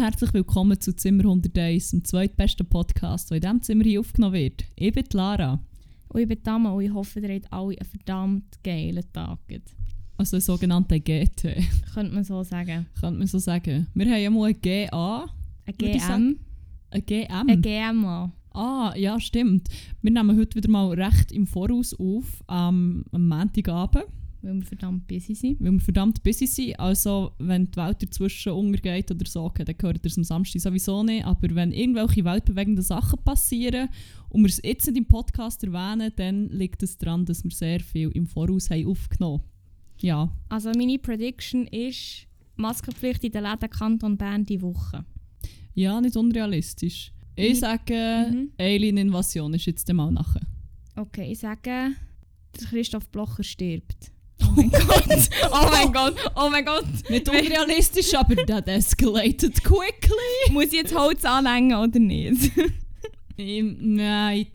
Herzlich willkommen zu Zimmer 101, dem zweitbesten Podcast, der in diesem Zimmer hier aufgenommen wird. Ich bin Lara. Und ich bin Dama und ich hoffe, ihr habt alle einen verdammt geilen Tag. Also ein sogenannter GT, Könnte man so sagen. könnte man so sagen. Wir haben ja mal ein GA, Ein GM. ein GM. Ein GMA. Ah, ja, stimmt. Wir nehmen heute wieder mal recht im Voraus auf, ähm, am Montagabend, Weil wir verdammt busy sind. weil wir verdammt busy sind. Also, wenn die Welt dazwischen untergeht oder so, okay, dann gehört ihr es am Samstag sowieso nicht. Aber wenn irgendwelche weltbewegenden Sachen passieren und wir es jetzt nicht im Podcast erwähnen, dann liegt es daran, dass wir sehr viel im Voraus haben aufgenommen Ja, Also meine Prediction ist Maskenpflicht in den Läden Kanton Bern die Woche. ja nicht unrealistisch. Ich Mhm. sage, Mhm. Alien-Invasion ist jetzt mal nachher. Okay, ich sage, Christoph Blocher stirbt. Oh mein Gott. Oh mein Gott. Oh mein Gott. Nicht unrealistisch, aber that escalated quickly. Muss ich jetzt Holz anlängen oder nicht? Nein,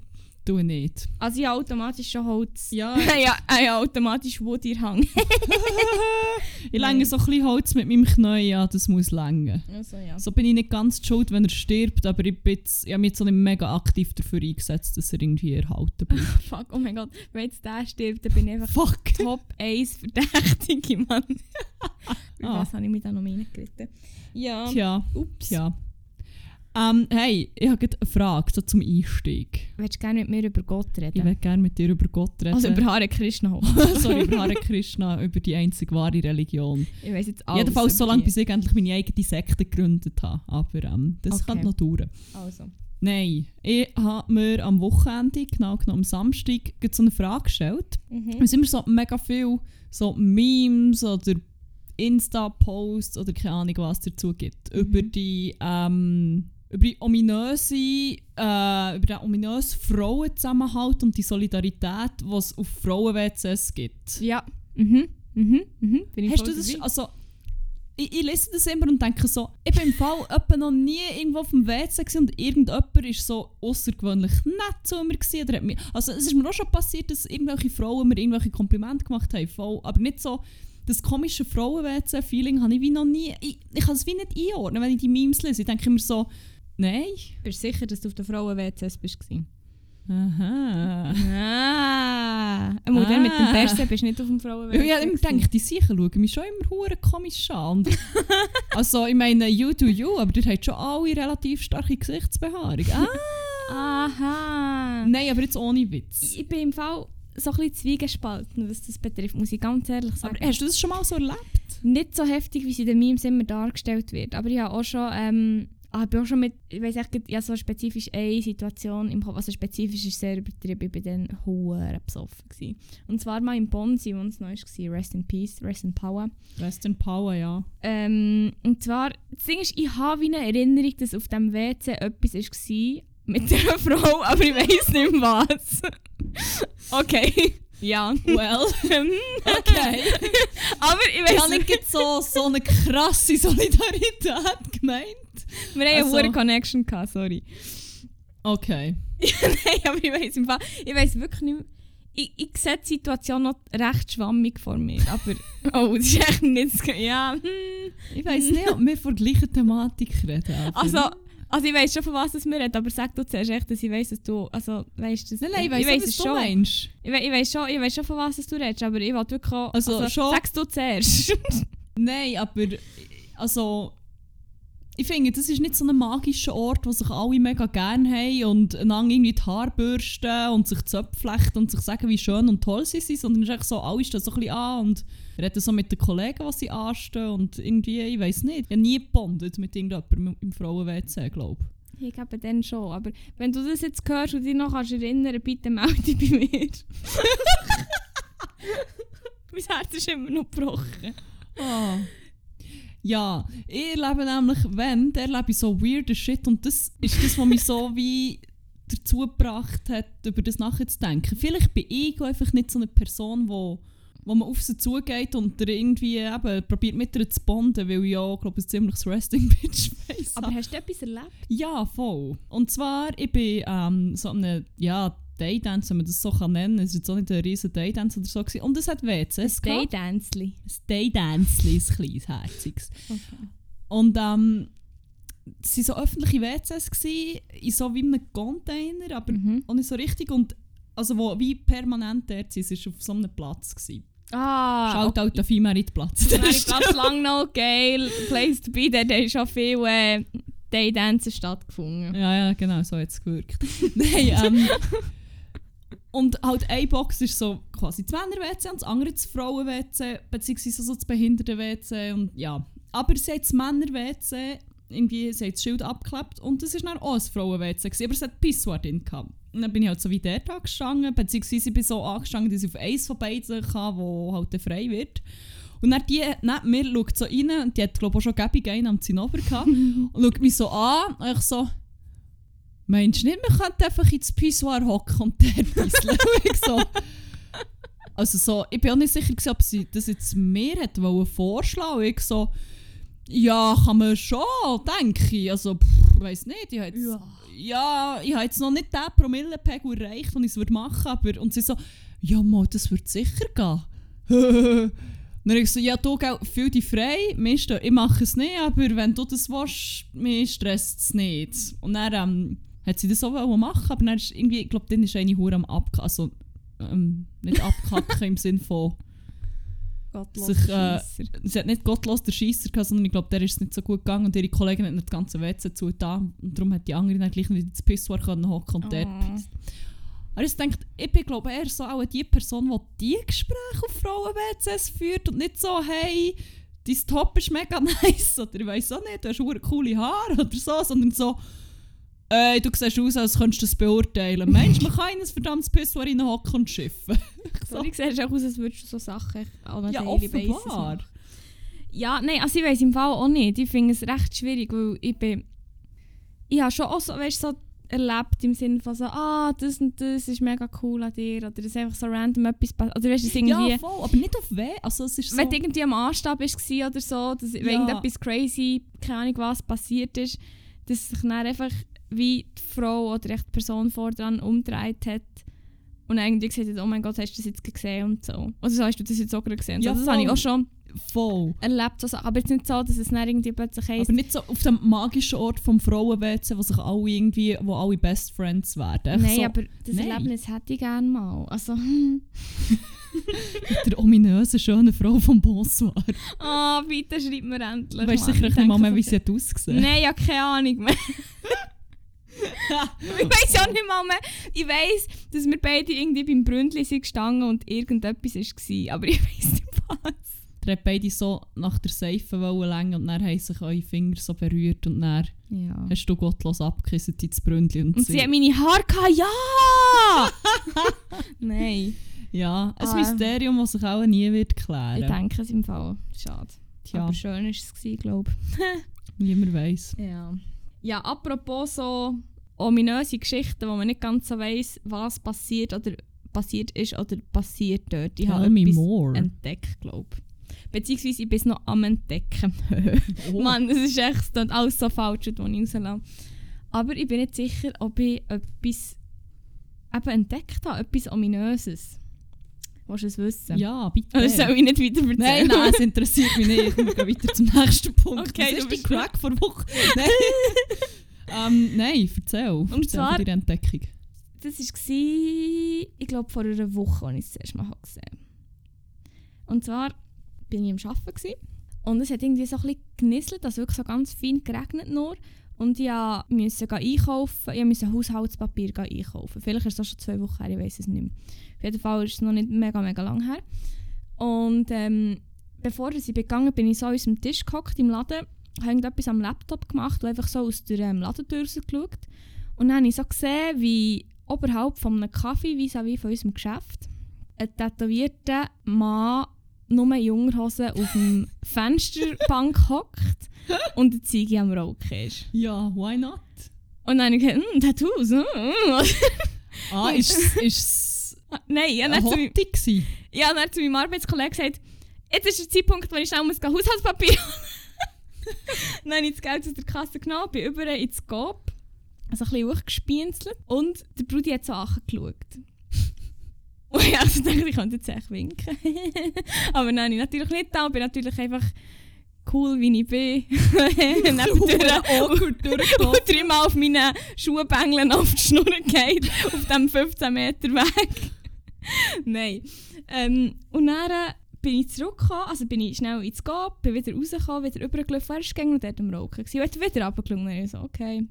tu nicht. Also ich habe automatisch schon Holz. Ja, ja, ich habe automatisch Wood in Hand. ich länge so ein bisschen Holz mit meinem Knie, ja, das muss längen. Also ja. So bin ich nicht ganz die schuld, wenn er stirbt, aber ich, bin jetzt, ich habe mich jetzt auch nicht mega aktiv dafür eingesetzt, dass er irgendwie erhalten bleibt. Fuck, oh mein Gott. Wenn jetzt der stirbt, dann bin ich einfach Fuck! Top 1 Verdächtige, Mann. Über Ah. was habe ich mich da noch reingeritten? Ja. Tja, Ups. tja. Ähm, hey, ich habe eine Frage so zum Einstieg. Willst du gerne mit mir über Gott Ich reden? würde gerne mit dir über Gott reden. also über Hare Krishna. Sorry, über Hare Krishna, über die einzig wahre Religion. Ich weiß jetzt alles. Jedenfalls so lange, bis ich endlich meine eigene Sekte gegründet habe. Aber ähm, das Okay. kann noch dauern. Also. Nein, ich habe mir am Wochenende, genau genommen am Samstag, gerade so eine Frage gestellt. Mhm. Es sind immer so mega viel so Memes oder Insta-Posts oder keine Ahnung was dazu gibt. Mhm. Über die ähm, über die ominöse, äh, über den ominösen Frauenzusammenhalt und die Solidarität, die es auf Frauen-WCs gibt. Ja. Mhm. Mhm. Mhm. Bin ich Hast du das dabei? also ich, ich lese das immer und denke so, ich bin im Fall noch nie irgendwo auf dem WC und irgendjemand war so außergewöhnlich nett zu mir gewesen, oder hat mich, also es ist mir auch schon passiert, dass irgendwelche Frauen mir irgendwelche Komplimente gemacht haben, voll, aber nicht so das komische Frauen-WC-Feeling habe ich wie noch nie, ich, ich kann es wie nicht einordnen, wenn ich die Memes lese, ich denke immer so, nein, Bist du sicher, dass du auf der Frauen-WCs bist? aha. Ah. Einmal dann mit dem Ah. Persen bist du nicht auf dem Frauen-WC. Ja, ich gedacht, die Sicher schauen mich schon immer hure komisch an. Und also, ich meine, you do you, aber der hat schon alle relativ starke Gesichtsbehaarung. Ah. Aha. Nein, aber jetzt ohne Witz. Ich bin im Fall so ein bisschen zwiegespalten, was das betrifft, muss ich ganz ehrlich sagen. Aber hast du das schon mal so erlebt? nicht so heftig, wie sie in den Memes immer dargestellt wird. Aber ich habe auch schon, ähm, ah, ich bin auch schon mit, ich weiß echt, ja, so spezifisch eine Situation im Kopf, also spezifisch ist sehr übertrieben, ich war dann hure besoffen. Gewesen. Und zwar mal in Bonn, wo es neu war, Rest in Peace, Rest in Power. Western Power, ja. Ähm, und zwar, das Ding ist, ich habe eine Erinnerung, dass auf dem WC etwas war mit einer Frau, aber ich weiß nicht mehr was. okay. Ja. Well, Ähm, okay. aber ich ich weiß habe nicht so, so eine krasse Solidarität gemeint. Wir haben Also- eine hohe Connection gehabt, sorry. Okay. Nein, aber ich weiß im Fall, ich weiß wirklich nicht mehr. Ich, ich sehe die Situation noch recht schwammig vor mir, aber oh, das ist echt nicht ja, hm. Ich weiss nicht, ob wir von der gleichen Thematik reden. Also, also ich weiß schon, von was es mir redet, aber sag du zuerst echt, dass ich weiß, dass du, also, weißt du, Nein, nein, ich weiss nicht, was es du schon. meinst. Ich, we- ich weiß schon, ich weiß schon, von was du redest, aber ich will wirklich auch, Also, schon- sag's du zuerst. Nein, aber also ich finde, das ist nicht so ein magischer Ort, wo sich alle mega gerne haben und einander irgendwie die Haare bürsten und sich Zöpfe flechten und sich sagen, wie schön und toll sie sind, sondern es ist echt so, alle stehen so ein bisschen an und reden so mit den Kollegen, was sie anstehen und irgendwie, ich weiß nicht, ich habe nie gebondet mit irgendjemandem im Frauen-WC, glaube ich. ich glaube dann schon, aber wenn du das jetzt hörst und dich noch kannst erinnern, bitte melde dich bei mir. mein Herz ist immer noch gebrochen. Ah. Ja, ich erlebe nämlich, wenn, dann erlebe ich so weirde Shit und das ist das, was mich so wie dazu gebracht hat, über das nachzudenken. Vielleicht bin ich einfach nicht so eine Person, wo, wo man auf sie zugeht und der irgendwie eben probiert mit ihr zu bonden, weil ich ja, glaube ich, ein ziemliches Resting Bitch Face Aber habe. hast du etwas erlebt? Ja, voll. Und zwar, ich bin ähm, so eine, ja, Daydance, wenn man das so kann nennen kann. Es war jetzt auch nicht ein riesen Daydance oder so. Gewesen. Und es hat WCs gehabt. Daydancely. Ein Daydance, ein kleines, herziges. Okay. Und ähm, es waren so öffentliche WCs, gewesen, in so wie einem Container, aber Mhm. auch nicht so richtig. Und also wo wie permanent dort sind, es war auf so einem Platz. Gewesen. Ah, Schaut auf Merit-Platz. okay. Platz lang noch geil, Place to be, dort haben schon viele äh, Daydances stattgefunden. Ja, ja, genau, so hat es gewirkt. Nein, ähm, und halt eine Box ist so quasi das Männer-WC und das andere das Frauen-WC, beziehungsweise so das Behinderten-WC und ja. Aber sie hat das Männer-WC, irgendwie, sie hat das Schild abgeklebt und das war dann auch ein Frauen-WC, aber es hat Pissoir drin gehabt. Und dann bin ich halt so wie dort angestanden, beziehungsweise ich bin so angestanden, dass ich auf eins von beiden kann, wo halt frei wird. Und dann die neben mir schaut so rein und die hat glaube ich auch schon einen am Zinnober gehabt und schaut mich so an und ich so «Meinst du nicht, man könnte einfach ins Pissoir hocken und dort pisseln?» So... Also so, ich bin auch nicht sicher, gewesen, ob sie das jetzt mir hätte wollen vorschlagen. Ich so... Ja, kann man schon, denke ich. Also, pff, ich weiss nicht. Ich habe jetzt, Ja. ja, ich habe jetzt noch nicht den Promillepegel erreicht, den ich es machen würde. Aber, und sie so, ja, mal, das wird sicher gehen. Dann habe ich so, ja, du gell, fühl dich frei, ich mache es nicht, aber wenn du das willst, mir stresst es nicht. Und dann ähm, hat sie das wollen machen, aber dann ist irgendwie, ich glaube, dann ist eine Hure am Abkacken, also ähm, nicht abkacken im Sinne von, Gottlos Sich, äh, sie hat nicht gottlos den Scheisser gehabt, sondern ich glaube, der ist es nicht so gut gegangen und ihre Kollegin hat nicht das ganze WC zu da und darum hat die andere dann gleich nicht ins Pissoir können hocken und dort Oh. gepisst. Aber ich denke, ich bin glaube eher so auch die Person, die die Gespräche auf Frauen-WCs führt und nicht so, hey, dein Top ist mega nice oder ich weiß auch nicht, du hast coole Haare oder so, sondern so, äh, du siehst aus, als könntest du das beurteilen. Mensch, man kann in ein verdammtes Pissoir reinhocken und schiffen. So, du siehst auch aus, als würdest du so Sachen an Ja, basis offenbar. machen. Ja, nein, also ich weiß im Fall auch nicht. Ich finde es recht schwierig, weil ich bin... Ich habe schon auch so, weißt, so erlebt im Sinne von so, ah, das und das ist mega cool an dir oder dass einfach so random etwas passiert. Oder weißt du, irgendwie... Ja, voll, aber nicht auf weh. Also es ist so... wenn du irgendwie am Anstab gsi oder so, dass wenn Ja. irgendetwas crazy, keine Ahnung was, passiert ist, dass sich dann einfach wie die Frau oder echt die Person vor dran umgedreht hat und irgendwie gesagt hat, oh mein Gott, hast du das jetzt gesehen und so. Oder so hast du das jetzt auch gerade gesehen. Ja, so, das habe ich auch schon voll. erlebt. So, aber jetzt nicht so, dass es dann irgendwie plötzlich heisst, Aber nicht so auf dem magischen Ort vom Frauen-WC, wo sich alle irgendwie, wo alle Best Friends werden. Nein, so, aber das nein. Erlebnis hätte ich gerne mal. Also, mit der ominösen, schönen Frau vom Bonsoir. Ah, bitte schreib mir endlich. Du weißt sicher Ich nicht mal mehr, wie sie hat ausgesehen Nein, ja, keine Ahnung mehr. ich weiß ja nicht mal mehr. Ich weiß, dass wir beide irgendwie beim Bründli sind gestanden und irgendetwas war. Aber ich weiß nicht was. Ihr habt beide so nach der Seife wollen lenken und dann haben sich eure Finger so berührt und dann Ja. hast du gottlos abgekissen ins Bründli. Und, Und sie hat meine Haare gehabt. Ja! Nein. ja, ein Ah. Mysterium, das sich auch nie wird Ich klären. denke es im Fall. Schade. Tja, Aber schön war es, glaube niemand weiss. ich. Ja. Ja, apropos so ominöse Geschichten, wo man nicht ganz so weiss, was passiert oder passiert ist oder passiert dort. Ich habe Tell etwas more. entdeckt, glaube ich. Beziehungsweise ich bin noch am Entdecken. Oh. Mann, es ist echt klingt alles so falsch, was ich rauslasse. Aber ich bin nicht sicher, ob ich etwas eben entdeckt habe, etwas Ominöses. Willst du es wissen? Ja, bitte. Oder soll ich nicht weiter erzählen? Nein, nein, es interessiert mich nicht. Wir gehen weiter zum nächsten Punkt. Okay, du ist die Crack vor Woche? Nein. ähm, nein, erzähl. Und erzähl zwar- von deiner Entdeckung. Das war, ich glaube, vor einer Woche, als ich es das erste Mal habe gesehen Und zwar bin ich am Arbeiten gewesen, und es hat irgendwie so ein bisschen genisselt, also wirklich so ganz fein geregnet nur. Und ich musste einkaufen, ich musste Haushaltspapier einkaufen. Vielleicht ist auch schon zwei Wochen her, ich weiß es nicht mehr. Jeden Fall ist es noch nicht mega, mega lang her. Und ähm, bevor ich gegangen bin, bin ich so an unserem Tisch gehockt im Laden, habe irgendetwas am Laptop gemacht und einfach so aus der ähm, Ladentür geschaut. Und dann habe ich so gesehen, wie oberhalb von einem Kaffee vis-à-vis von unserem Geschäft ein tätowierter Mann nur in Jungerhosen auf dem Fensterbank hockt und eine Ziege am Rauchen ist. Ja, why not? Und dann habe ich gesagt, hm, Tattoos, hm, hm. Ah, ist es- Nein, ich habe zu, meinem- ich habe zu meinem Arbeitskollegen gesagt, jetzt ist der Zeitpunkt, wo ich schnell muss Haushaltspapier holen. dann habe ich das Geld aus der Kasse genommen, bin über ins Coop, also ein bisschen hochgespienzelt und der Brudi hat so angeschaut. Und ich also dachte, ich könnte jetzt echt winken. Aber nein, ich natürlich nicht da, bin natürlich einfach cool wie ich bin, nebendurch und dreimal auf meinen Schuhbängeln auf die Schnur geht, auf diesem 15 Meter Weg. Nein. Ähm, und dann äh, bin ich zurückgekommen, also bin ich schnell ins Gab, bin wieder rausgekommen, wieder übergelaufen, er ist und dort am Rauchen. gewesen. Und wieder runtergeschaut und ich so, okay,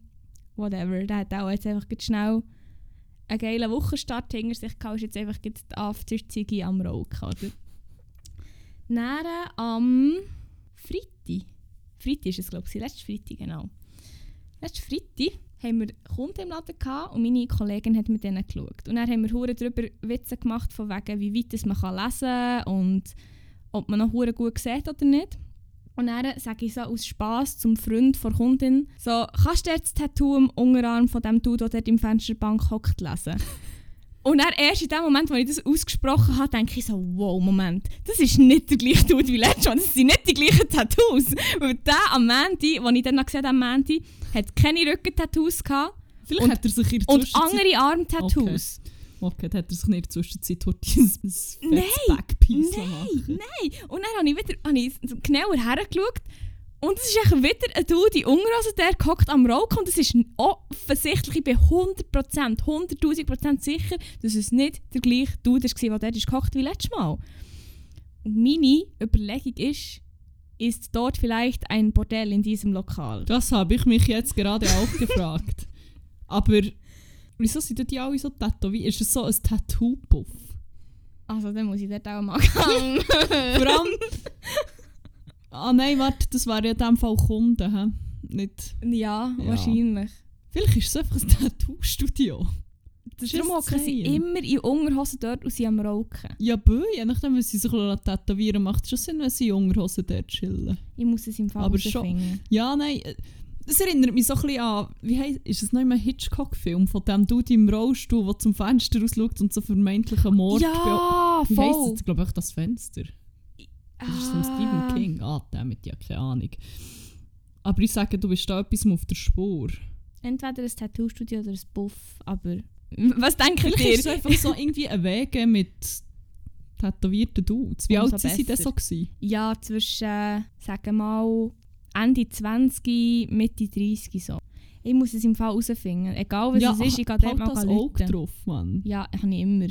whatever. Der hat auch jetzt einfach schnell einen geilen Wochenstart hinter sich gehabt, ist jetzt einfach die After-Ziggy am Rauchen, oder? Dann äh, am Freitag, Freitag ist es glaube ich, letztes Freitag, genau. Letzten Freitag haben wir Kunden im Laden gehabt und meine Kollegin hat mit denen geschaut. Und dann haben wir hure darüber Witze gemacht, von wegen, wie weit man kann lesen kann und ob man noch gut sieht oder nicht. Und dann sage ich so aus Spass zum Freund der Kundin, so, kannst du dir das Tattoo am Unterarm von dem Dude, der dort im Fensterbank hockt, lesen? Und dann erst in dem Moment, wo ich das ausgesprochen habe, denke ich so, wow, Moment, das ist nicht der gleiche Dude wie letztes Mal, das sind nicht die gleichen Tattoos. Weil der am Mandy, den ich dann noch gesehen habe, am Mandy, hat keine Rückentattoos gehabt. Vielleicht Und- hat er sich in der und andere Armtattoos. Okay, dann hat er sich nicht in der Zwischenzeit heute ein fettes Nein, Backpiece Nein, nein. Und dann habe ich wieder habe ich genauer hergeschaut und es ist echt wieder ein Dude in Unterhose, der gehockt am Rauchen und es ist offensichtlich, ich bin 100%, 100'000% sicher, dass es nicht der gleiche Dude war, der dort gehockt wie letztes Mal. Und meine Überlegung ist, ist dort vielleicht ein Bordell in diesem Lokal? Das habe ich mich jetzt gerade auch gefragt. Aber wieso sind die alle so tätowiert? Ist es so ein Tattoo-Puff? Also dann muss ich dort auch mal gehen. Vor allem... ah nein, warte, das wäre ja in dem Fall Kunden, hä? Nicht... ja, Ja. wahrscheinlich. Vielleicht ist es einfach ein Tattoo-Studio. Darum hocken sie immer in Unterhosen dort und sind am Rauchen. Ja, bö, je nachdem, was sie sich tätowieren macht es schon Sinn, wenn sie in Unterhosen dort chillen. Ich muss es im Fall Aber schon-. Ja, nein, äh, das erinnert mich so ein bisschen an, wie heisst, ist es noch immer ein Hitchcock-Film von dem Dude im Rollstuhl, der zum Fenster rausschaut und so vermeintlichen Mord Ja, Wie heisst voll. es? Ich glaube, das Fenster. Das ist von Stephen King. Ah, damit ja, keine Ahnung. Aber ich sage, du bist da etwas auf der Spur. Entweder ein Tattoo-Studio oder ein Buff, aber... Was denkt Vielleicht ihr? ist es einfach so irgendwie ein Wege mit tätowierten Dudes. Wie Umso alt sind sie denn so gewesen? Ja, zwischen, äh, sagen mal, Ende 20, Mitte 30 so. Ich muss es im Fall herausfinden. Egal was ja, es ist, ich gehe halt dort mal das Auge drauf, Mann. Ja, ich habe ich immer.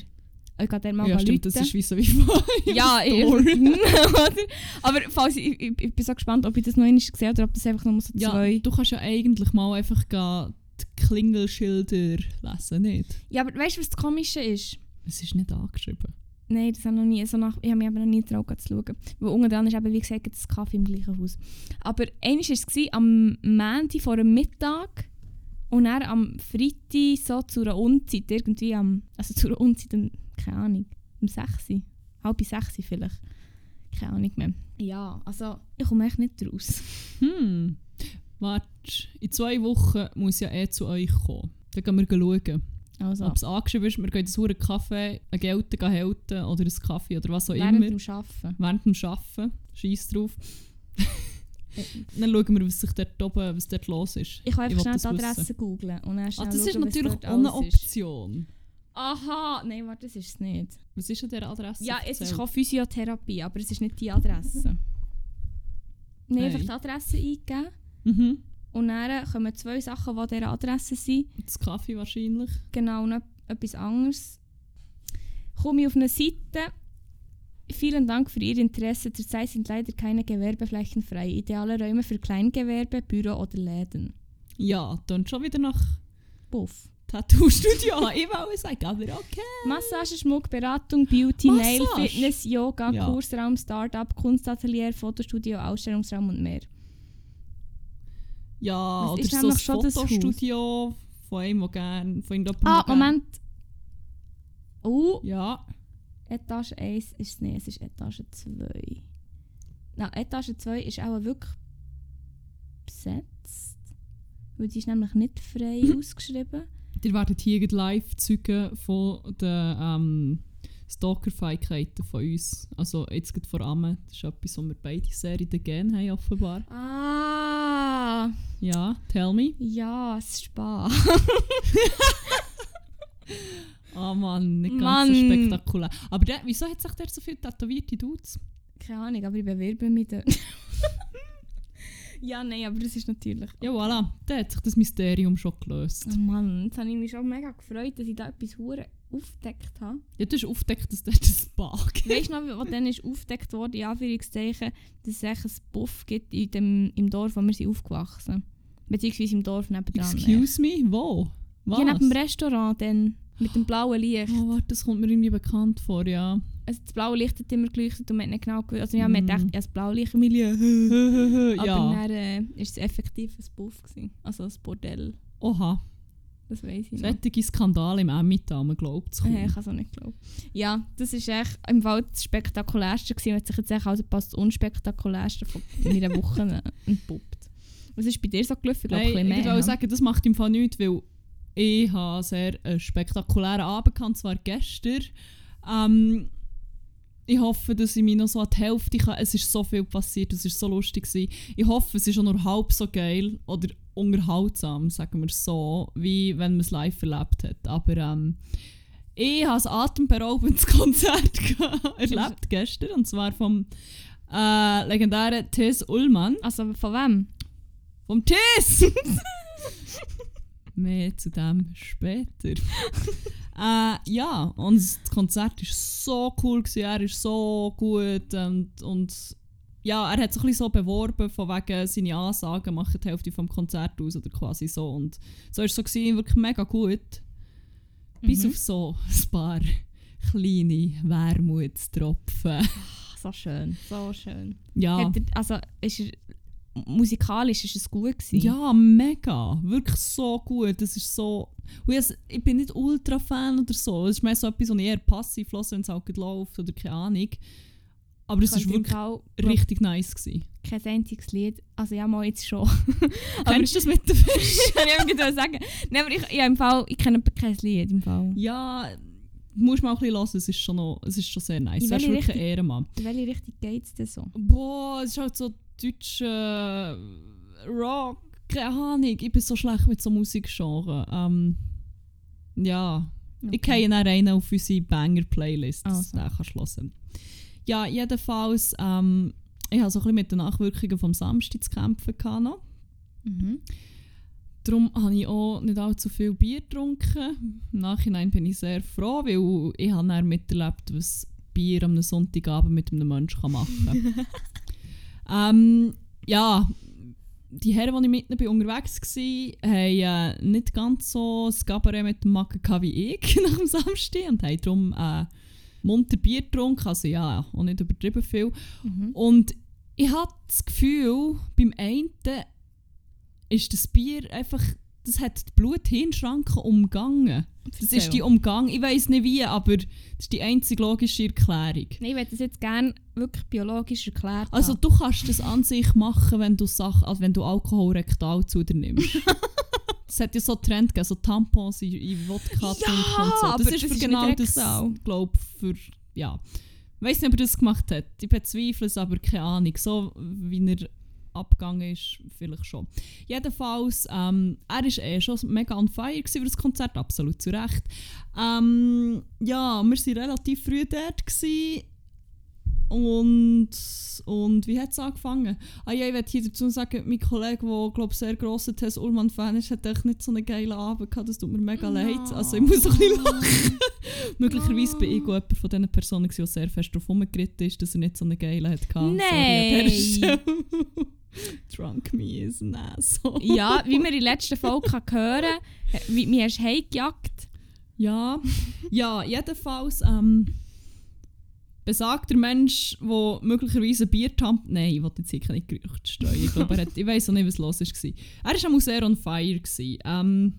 Ich gehe dort mal ja, stimmt, das ist wie so wie vorher. Ja? Aber falls ich, ich, ich bin so gespannt, ob ich das noch einmal sehe oder ob das einfach nur so Ja, zwei... du kannst ja eigentlich mal einfach gehen, die Klingelschilder lesen, nicht? Ja, aber weißt du, was das Komische ist? Es ist nicht angeschrieben. Nein, das habe noch nie so nach, ich habe mich aber noch nie getraut zu schauen. Weil unten dran ist eben, wie gesagt, das Kaffee im gleichen Haus. Aber eines war es gewesen, am Montag vor dem Mittag und dann am Freitag so zu einer Unzeit, irgendwie am, also zu einer Unzeit, keine Ahnung, um 6 Uhr, halb 6 Uhr vielleicht. Keine Ahnung mehr. Ja, also ich komme echt nicht raus. Hm. Warte, in zwei Wochen muss ich ja eh zu euch kommen. Dann gehen wir schauen. Also, Ob es angeschrieben ist, wir gehen das einen Kaffee, einen Gelten halten oder einen Kaffee oder was auch während immer. dem Arbeiten. Während dem Arbeiten. Scheiß drauf. dann schauen wir, was sich dort oben, was dort los ist. Ich kann einfach will schnell das die wissen. Adresse googlen und dann Ah, das ist schauen, was natürlich auch eine alles ist. Aha, nein, warte, das ist es nicht. Was ist an dieser Adresse? Ja, es ist Physiotherapie, aber es ist nicht die Adresse. Nein, einfach die Adresse eingeben Mhm. und dann kommen zwei Sachen, die an dieser Adresse sind. Das Kaffee wahrscheinlich. Genau, noch etwas anderes. Komme ich auf eine Seite. Vielen Dank für Ihr Interesse. Zurzeit sind leider keine Gewerbeflächen frei. Ideale Räume für Kleingewerbe, Büro oder Läden. Ja, dann schon wieder nach Buff. Tattoo-Studio. ich wollte sagen, aber okay. Massage, Schmuck, Beratung, Beauty, Nail, Massage? Fitness, Yoga, Ja. Kursraum, Start-up, Kunstatelier, Fotostudio, Ausstellungsraum und mehr. Ja, Was oder ist so ein schon das Haus? Fotostudio von einem, der gerne, von irgendjemandem, Ah, gern- Moment. Oh, Ja, Etage 1 ist es nicht, es ist Etage 2. Na, Etage 2 ist auch wirklich besetzt. Weil die ist nämlich nicht frei ausgeschrieben. Ihr werdet hier live Zeugen von den ähm, Stalker-Fähigkeiten von uns. Also jetzt gerade vor allem, das ist etwas, was wir beide sehr in den Gen haben, offenbar. Ah, Ja, tell me. ja, es ist Spa. Ah Mann, nicht ganz Mann. so spektakulär. Aber der, wieso hat sich der so viele tätowierte Dudes? Keine Ahnung, aber ich bewerbe mich dort. Ja, nein, aber das ist natürlich... Ja, voilà, da hat sich das Mysterium schon gelöst. Oh Mann, jetzt habe ich mich schon mega gefreut, dass ich da etwas hure aufgedeckt habe. Ja, du hast aufgedeckt, dass dort ein Bug Weißt du noch, was dann ist aufgedeckt wurde, in Anführungszeichen, dass es echt ein Buff gibt in dem, im Dorf, wo wir sind aufgewachsen Beziehungsweise im Dorf nebenan. Excuse me, wo? Was? Ja, neben dem Restaurant dann, mit dem blauen Licht. Oh, warte, das kommt mir irgendwie bekannt vor, ja. Also das blaue Licht hat immer geleuchtet und man hat nicht genau gewusst. Also ja, man Mm. hat gedacht, ja, das blaue Licht im Milieu. Aber ja. dann äh, ist es effektiv ein Buff gewesen. Also ein Bordell. Oha. Das weiß ich noch. Solche Skandale im Emmental, man glaubt es kaum. Äh, ich kann es auch nicht glauben. Ja, das ist echt im Fall das Spektakulärste gewesen. Hat sich jetzt echt also passt das unspektakulärste von meiner Woche entpuppt. Was ist bei dir so gelaufen? Ich glaube, Nein, ein ich mehr. wollte ne? sagen, das macht im Fall nichts, weil ich habe sehr einen spektakulären Abend gehabt, zwar gestern. Ähm, ich hoffe, dass ich mich noch so an die Hälfte kann. Es ist so viel passiert, es war so lustig. Gewesen. Ich hoffe, es ist auch nur halb so geil oder unterhaltsam, sagen wir so, wie wenn man es live erlebt hat. Aber ähm, ich habe ein atemberaubendes Konzert erlebt gestern, und zwar vom äh, legendären Tess Ullmann. Also von wem? Vom Tschüss! Mehr zu dem später. äh, ja, und das Konzert war so cool, gewesen, er ist so gut und, und ja, er hat sich ein bisschen so beworben, von wegen seine Ansagen machen die Hälfte vom Konzert aus oder quasi so. Und so war es so gewesen, wirklich mega gut. Bis Mhm. auf so ein paar kleine Wermutstropfen. So schön, so schön. Ja. Er, also ist er, musikalisch ist es gut gewesen? Ja, mega. Wirklich so gut. Das ist so. Und ich, bin nicht ultra Fan oder so. Es ist mehr so etwas, was ich eher passiv höre, wenn es auch gut läuft oder keine Ahnung. Aber es im wirklich richtig nice. Gewesen. kein einziges Lied. Also ja, mal jetzt schon. Aber Kennst du das mit dem Fisch? kann ich irgendwie sagen. Nein, aber ich, ja, im Fall, ich kenne kein Lied im Fall. ja, musst mal ein bisschen hören. Es ist schon, noch, es ist schon sehr nice. Bist welche wirklich ein? Ehrenmann. In welche Richtung geht es denn so? Boah, es ist halt so deutscher Rock. Keine Ahnung. Ich bin so schlecht mit so Musikgenre. Ähm, ja. Ich gehe dann rein auf unsere Banger-Playlist. Also. Den kannst du hören. Ja, jedenfalls, ähm, ich hatte so ein bisschen mit den Nachwirkungen vom Samstag zu kämpfen. gehabt. Mhm. Darum habe ich auch nicht allzu viel Bier getrunken. Im Nachhinein bin ich sehr froh, weil ich habe dann miterlebt, was Bier am Sonntagabend mit einem Menschen machen kann. ähm, ja, die Herren, die ich mit ihnen unterwegs war, haben äh, nicht ganz so das Gabaret mit dem Magen wie ich nach dem Samstag und haben darum äh, munter Bier getrunken, also ja, auch nicht übertrieben viel. Mhm. Und ich habe das Gefühl, beim einen ist das Bier einfach, das hat die Blut-Hirn-Schranke umgangen. Das ist die Umgang, ich weiß nicht wie, aber das ist die einzige logische Erklärung. Nein, ich würde das jetzt gerne wirklich biologisch erklärt Also du kannst das an sich machen, wenn du Sachen, also wenn du Alkohol rektal zu dir nimmst. Es hat ja so einen Trend gegeben, so Tampons in, in Wodka Ja, und so. Das aber ist das für ist genau das, glaube für, ja. Ich weiß nicht, ob er das gemacht hat. Ich bezweifle es, aber keine Ahnung. So wie er abgegangen ist, vielleicht schon. Jedenfalls, ähm, er war eh schon mega on fire für das Konzert, absolut zu Recht. Ähm, ja, wir waren relativ früh dort. Gewesen. Und, und wie hat es angefangen? Ah ja, ich möchte hier dazu sagen, mein Kollege, der glaube sehr grosser Tess Ullmann-Fan ist, hat echt nicht so einen geilen Abend gehabt. Das tut mir mega leid. Also ich muss ein bisschen lachen. Möglicherweise bin ich jemand von diesen Personen, die sehr fest darauf rumgeritten ist, dass er nicht so einen geilen an Nein. Drunk me is an asshole. Ja, wie man in der letzten Folge hören wie mir hast du heimgejagt. Ja, ja jedenfalls ähm, besagter Mensch, der möglicherweise ein Bier tampt. Nein, ich wollte jetzt hier keine Gerüchte streuen. Ich glaube, er hat, ich weiß auch nicht, was los war. Er war am sehr on fire. Gewesen. Ähm,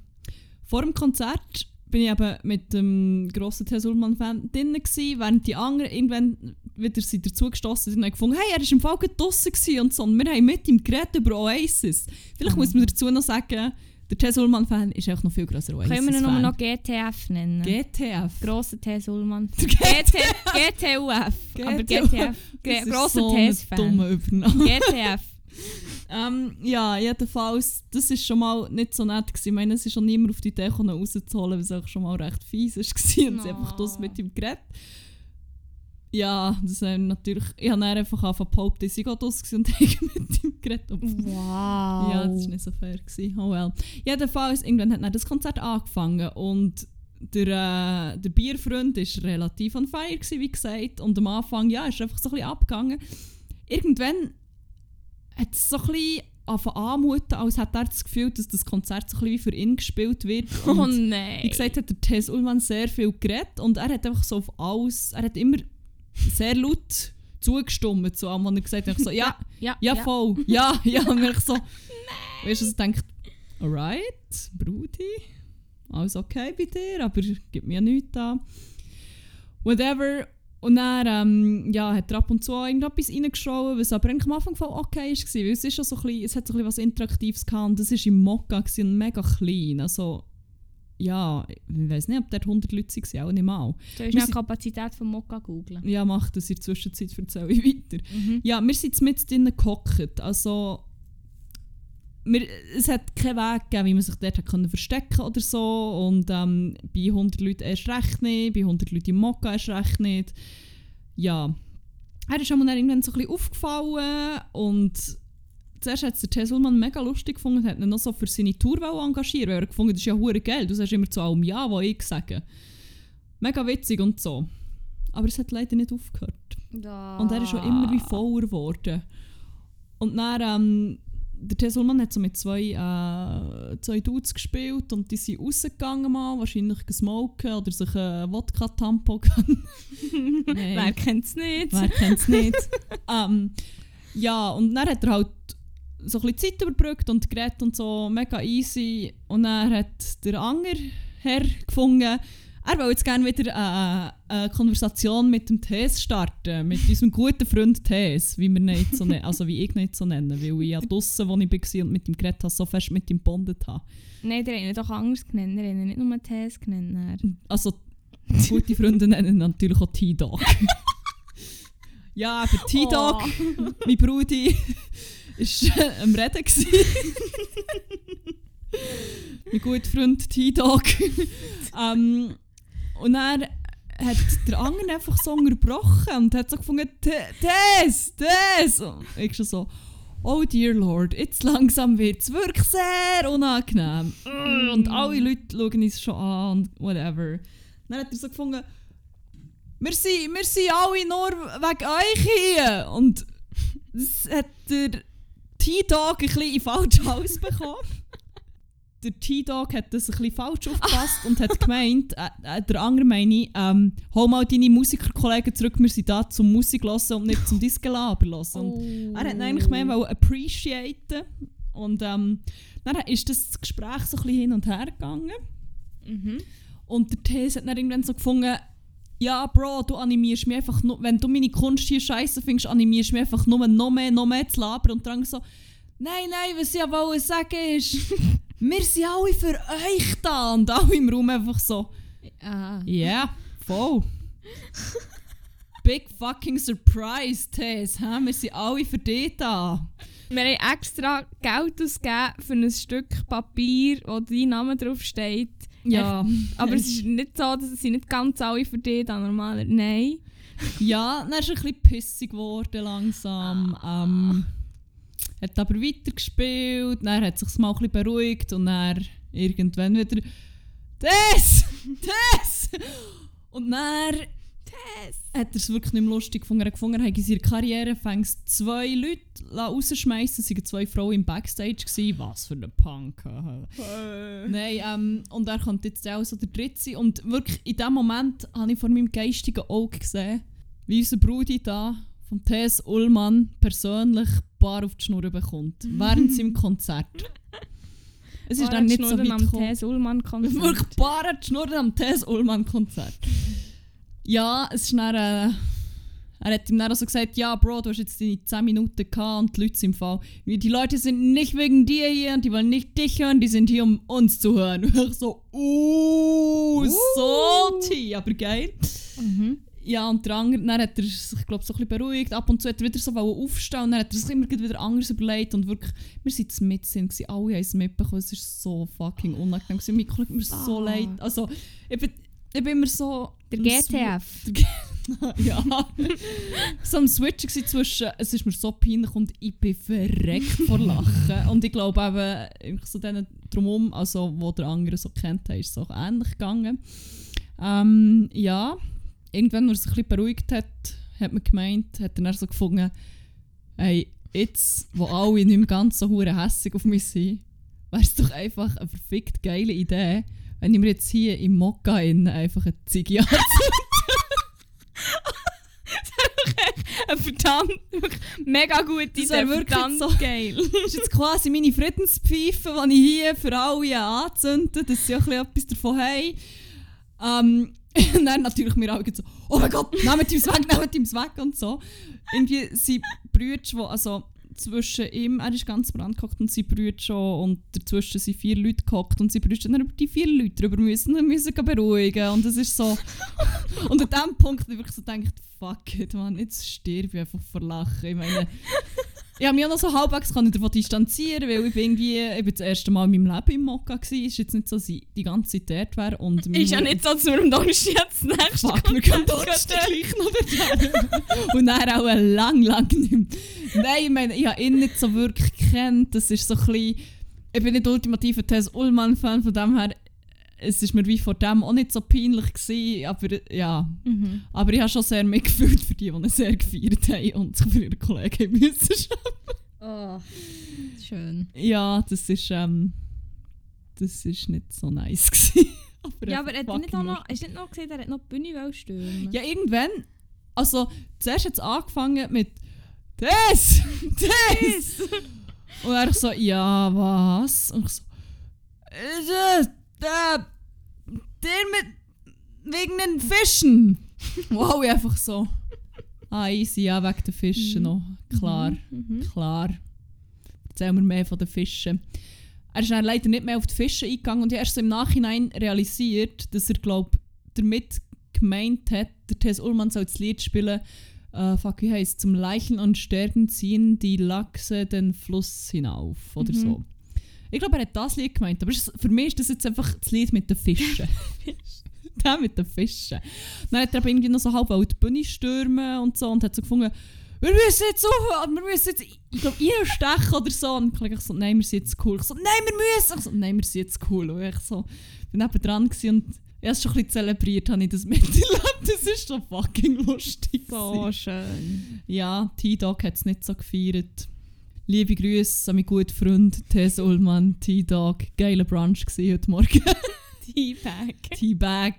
vor dem Konzert bin ich eben mit dem grossen Tess Ullmann-Fan drin, gewesen, während die anderen irgendwann wieder sind dazugestossen sind und haben gefunden, hey, er war im Fall gerade draussen gewesen und so. Und wir haben mit ihm geredet über Oasis. Vielleicht muss man dazu noch sagen, der Tess Ullmann-Fan ist echt noch viel grösser Oasis-Fan. Können wir ihn nur noch GTF nennen? GTF. Grosser T. Sulman. Der GT, GTUF. Aber. GTF. Grosser so Übernahme. GTF. Ähm, ja, jedenfalls, das war schon mal nicht so nett. Gewesen. Ich meine, es ist schon niemand auf die Idee gekommen, rauszuholen, weil es auch schon mal recht fies war. Und sie No. einfach das mit ihm geredet. Ja, das haben natürlich. Ich habe dann einfach angefangen zu behaupten, auch draus war und mit ihm geredet. Wow. Ja, das war nicht so fair. Gewesen. Oh well. Jedenfalls, irgendwann hat dann das Konzert angefangen und der, äh, der Bierfreund war relativ on fire, gewesen, wie gesagt. Und am Anfang, ja, ist einfach so ein bisschen abgegangen. Irgendwann hat es so ein bisschen anmuten, als hätte er das Gefühl, dass das Konzert so ein bisschen für ihn gespielt wird. Oh Und nein. wie gesagt, hat der Tess Ullmann sehr viel geredet und er hat einfach so auf alles, er hat immer sehr laut zugestimmt, so am, was er gesagt hat, ich so, ja, ja, ja, voll. Ja, ja. Und ich so. Weißt du, also denkt, alright, Brudi, alles okay bei dir, aber gibt mir nichts an. Whatever. Und dann ähm, ja, hat er ab und zu irgendetwas reingeschaut, was aber am Anfang voll okay war. Weil es, ist schon so ein bisschen, es hat so ein bisschen was Interaktives gehabt und das war im Mokka gewesen und mega klein. Also, ja, ich weiß nicht, ob dort 100 Leute waren, auch nicht mal. Du hast die Kapazität von Mokka googeln. Ja, mach das in der Zwischenzeit, erzähle ich weiter. Mhm. Ja, wir sind mit drinnen gehockt. Also, wir, es hat keinen Weg gegeben, wie man sich dort hat können verstecken oder so. Und ähm, bei 100 Leuten erst recht nicht, bei 100 Leuten im Mokka erst recht nicht. Ja. Er ist einmal dann irgendwann so ein bisschen aufgefallen und zuerst hat es der Tesselmann mega lustig gefunden und hat ihn noch so für seine Tour engagieren, weil er gefunden das ist ja hure Geld. Du sagst immer zu allem Ja, was ich sage. Mega witzig und so. Aber es hat leider nicht aufgehört. Da. Und er ist schon immer wie voller geworden. Und dann, ähm, der Tess Ullmann hat so mit zwei, äh, zwei Dudes gespielt und die sind rausgegangen mal, wahrscheinlich gesmoken oder sich einen Wodka-Tampo Nein. Wer kennt es nicht? Wer kennt es nicht? ähm, ja, und dann hat er halt so ein bisschen Zeit überbrückt und geredet und so, mega easy. Und dann hat der Anger Herr gefunden, er will jetzt gerne wieder äh, eine Konversation mit dem Thes starten, mit unserem guten Freund Thes, wie wir ihn nicht so nennen, also wie ich ihn nicht so nennen, weil ich ja draussen, wo ich war und mit ihm geredet habe, so fest mit ihm bondet habe. Nein, der hat ihn doch anders genannt. Der hat ihn nicht nur Tess genannt. dann. Also, gute Freunde nennen ihn natürlich auch T-Dog. ja, aber T-Dog, Oh. mein Brudi, war äh, am Reden. mein guter Freund T-Dog. ähm, und dann hat der Anger einfach so unterbrochen und hat so gefunden, das, das. Und ich schon so, oh dear Lord, jetzt langsam wird es wirklich sehr unangenehm. Und alle Leute schauen uns schon an und whatever. Dann hat er so gefunden, wir sind, wir sind alle nur wegen euch hier. Und das hat der T-Dog ein bisschen in den falschen Hals bekommen. Der T-Dog hat das ein bisschen falsch aufgepasst und hat gemeint, äh, äh, der andere meine ich, ähm, hol mal deine Musikerkollegen zurück, wir sind da zum Musik hören und nicht zum Disco-Laber hören. Und Oh. er hat eigentlich mehr wollen appreciaten und ähm, dann ist das Gespräch so ein bisschen hin und her gegangen. Mhm. Und der Thes hat dann irgendwann so gefunden, ja, Bro, du animierst mich einfach nur, wenn du meine Kunst hier scheiße findest, animierst du mich einfach nur noch mehr, noch mehr zu labern. Und dann so, nein, nein, was ich ja wollte sagen ist, wir sind alle für euch da. Und alle im Raum einfach so, Ah. ja, yeah, voll. Big fucking surprise, Tess. hä? Wir sind alle für dich da. Wir haben extra Geld ausgegeben für ein Stück Papier, wo dein Name drauf steht. Ja, Aber es ist nicht so, dass es nicht ganz alle für dich da normaler. Nein. Ja, dann ist ein bisschen pissig geworden langsam. Ähm, hat aber weitergespielt, dann hat sich mal ein bisschen beruhigt und dann irgendwann wieder «Das! Das!» Und dann hat er es wirklich nicht mehr lustig gefunden. Er hat gefunden, er habe in seiner Karriere fängst zwei Leute rausschmeißen. Es waren zwei Frauen im Backstage. Gewesen. Was für ein Punk. Nein, ähm, und er kommt jetzt auch so der Dritte sein. Und wirklich in dem Moment habe ich vor meinem geistigen Auge gesehen, wie unser Brudi da von Tess Ullmann persönlich Bar auf die Schnur bekommt. Während seinem Konzert. Es ist dann nicht so weit am. Tess Ullmann Konzert. Wirklich Bar hat die Schnur am Tess Ullmann Konzert. Ja, es ist dann, äh, er hat ihm dann also gesagt, ja Bro, du hast jetzt deine 10 Minuten gehabt und die Leute sind im Fall. Die Leute sind nicht wegen dir hier und die wollen nicht dich hören, die sind hier, um uns zu hören. Und ich so, uh, salty, aber geil. Mhm. Ja, und der andere, dann hat er sich, glaube so ein bisschen beruhigt. Ab und zu hat er wieder so aufstehen und dann hat er sich immer wieder anders überlegt. Und wirklich, wir sind mit sind, gewesen, alle haben es mitbekommen. Es war so fucking unangenehm. gewesen. Mir tut mir so Ah. leid. Also, ich bin, ich bin immer so... Der GTF. Ja. so am Switchen gewesen zwischen, es ist mir so peinlich und ich bin verreckt vor Lachen. Und ich glaube eben, so denen drumherum, also wo der andere so kennt, ist es auch ähnlich gegangen. Ähm, ja, irgendwann, als er sich ein bisschen beruhigt hat, hat man gemeint, hat er dann so gefunden, hey, jetzt, wo alle nicht mehr ganz so hure hässig auf mich sind, wäre es doch einfach eine verfickt geile Idee, wenn ich mir jetzt hier im Mokka innen einfach eine Ziege anzünde. Eine verdammt, wirklich mega gute Das Idee, wär wirklich verdammt so- geil. Das ist jetzt quasi meine Friedenspfeife, die ich hier für alle anzünde, dass sie auch ein bisschen etwas davon haben. Ähm, und dann natürlich mir alle so, oh mein Gott, nehmt ihm weg, nehmt ihm weg und so. Irgendwie sind Brüder, die also zwischen ihm, er ist ganz brandgehockt und sie Brüder schon und dazwischen sind vier Leute gehockt und sie brüsten dann über die vier Leute drüber müssen und müssen beruhigen und es ist so und an dem Punkt habe ich wirklich so gedacht, fuck it, man, jetzt sterbe ich einfach vor Lachen. Ich meine, ich habe mich auch noch so halbwegs kann ich davon distanzieren, weil ich bin irgendwie, ich bin das erste Mal in meinem Leben im Mokka gsi. Ist jetzt nicht so, dass ich die ganze Zeit dort wäre. Und Ist ja nicht so, dass wir am Donnerstag jetzt das nächste Fuck, wir können Konzert Donnerstag gehen. gleich noch dorthin. Und dann auch lang, lang nicht mehr. Nein, ich meine, ich habe ihn nicht so wirklich gekannt. Das ist so ein bisschen, ich bin nicht ultimativer Tess Ullmann-Fan, von dem her, es ist mir wie vor dem auch nicht so peinlich gewesen, aber ja. Mhm. Aber ich habe schon sehr mitgefühlt für die, die ihn sehr gefeiert haben und sich für ihre Kollegen müssen Oh, schön. Ja, das ist, ähm, das ist nicht so nice gewesen. aber Ja, aber er hat nicht auch noch, hast du nicht noch gesehen, er hat noch die Bühne stürmen? Ja, irgendwann, also zuerst hat es angefangen mit «Das! Das!» Und er so «Ja, was?» Und ich so «Äh, da, der mit, wegen den Fischen!» Wow, ich einfach so «Ah, easy, ja, wegen den Fischen Mhm. noch, klar.» Mhm. Klar. Erzähl mir mehr von den Fischen. Er ist dann leider nicht mehr auf die Fische eingegangen und ich erst so im Nachhinein realisiert, dass er, glaub, damit gemeint hat, der Tess Ullmann soll das Lied spielen, äh, fuck, wie heisst Zum Leichen und Sterben ziehen die Lachse den Fluss hinauf oder Mhm. so. Ich glaube, er hat das Lied gemeint, aber es- für mich ist das jetzt einfach das Lied mit den Fischen. Der mit den Fischen. Dann hat er aber irgendwie noch so halb die Bühne stürmen und so und hat so gefunden, wir müssen jetzt auf, wir müssen jetzt, ich glaube, ihr stechen oder so. Und ich so, nein, wir sind jetzt cool. Ich so, nein, wir müssen. Ich so, nein, wir sind jetzt cool. Und ich so, bin neben dran und erst schon ein bisschen zelebriert habe ich das miterlebt. Das ist so fucking lustig. So schön. Ja, T-Dog hat es nicht so gefeiert. Liebe Grüße an meinen guten Freund Tess Ullmann, T-Dog. Geiler Brunch gewesen heute Morgen. Teabag. T-Bag.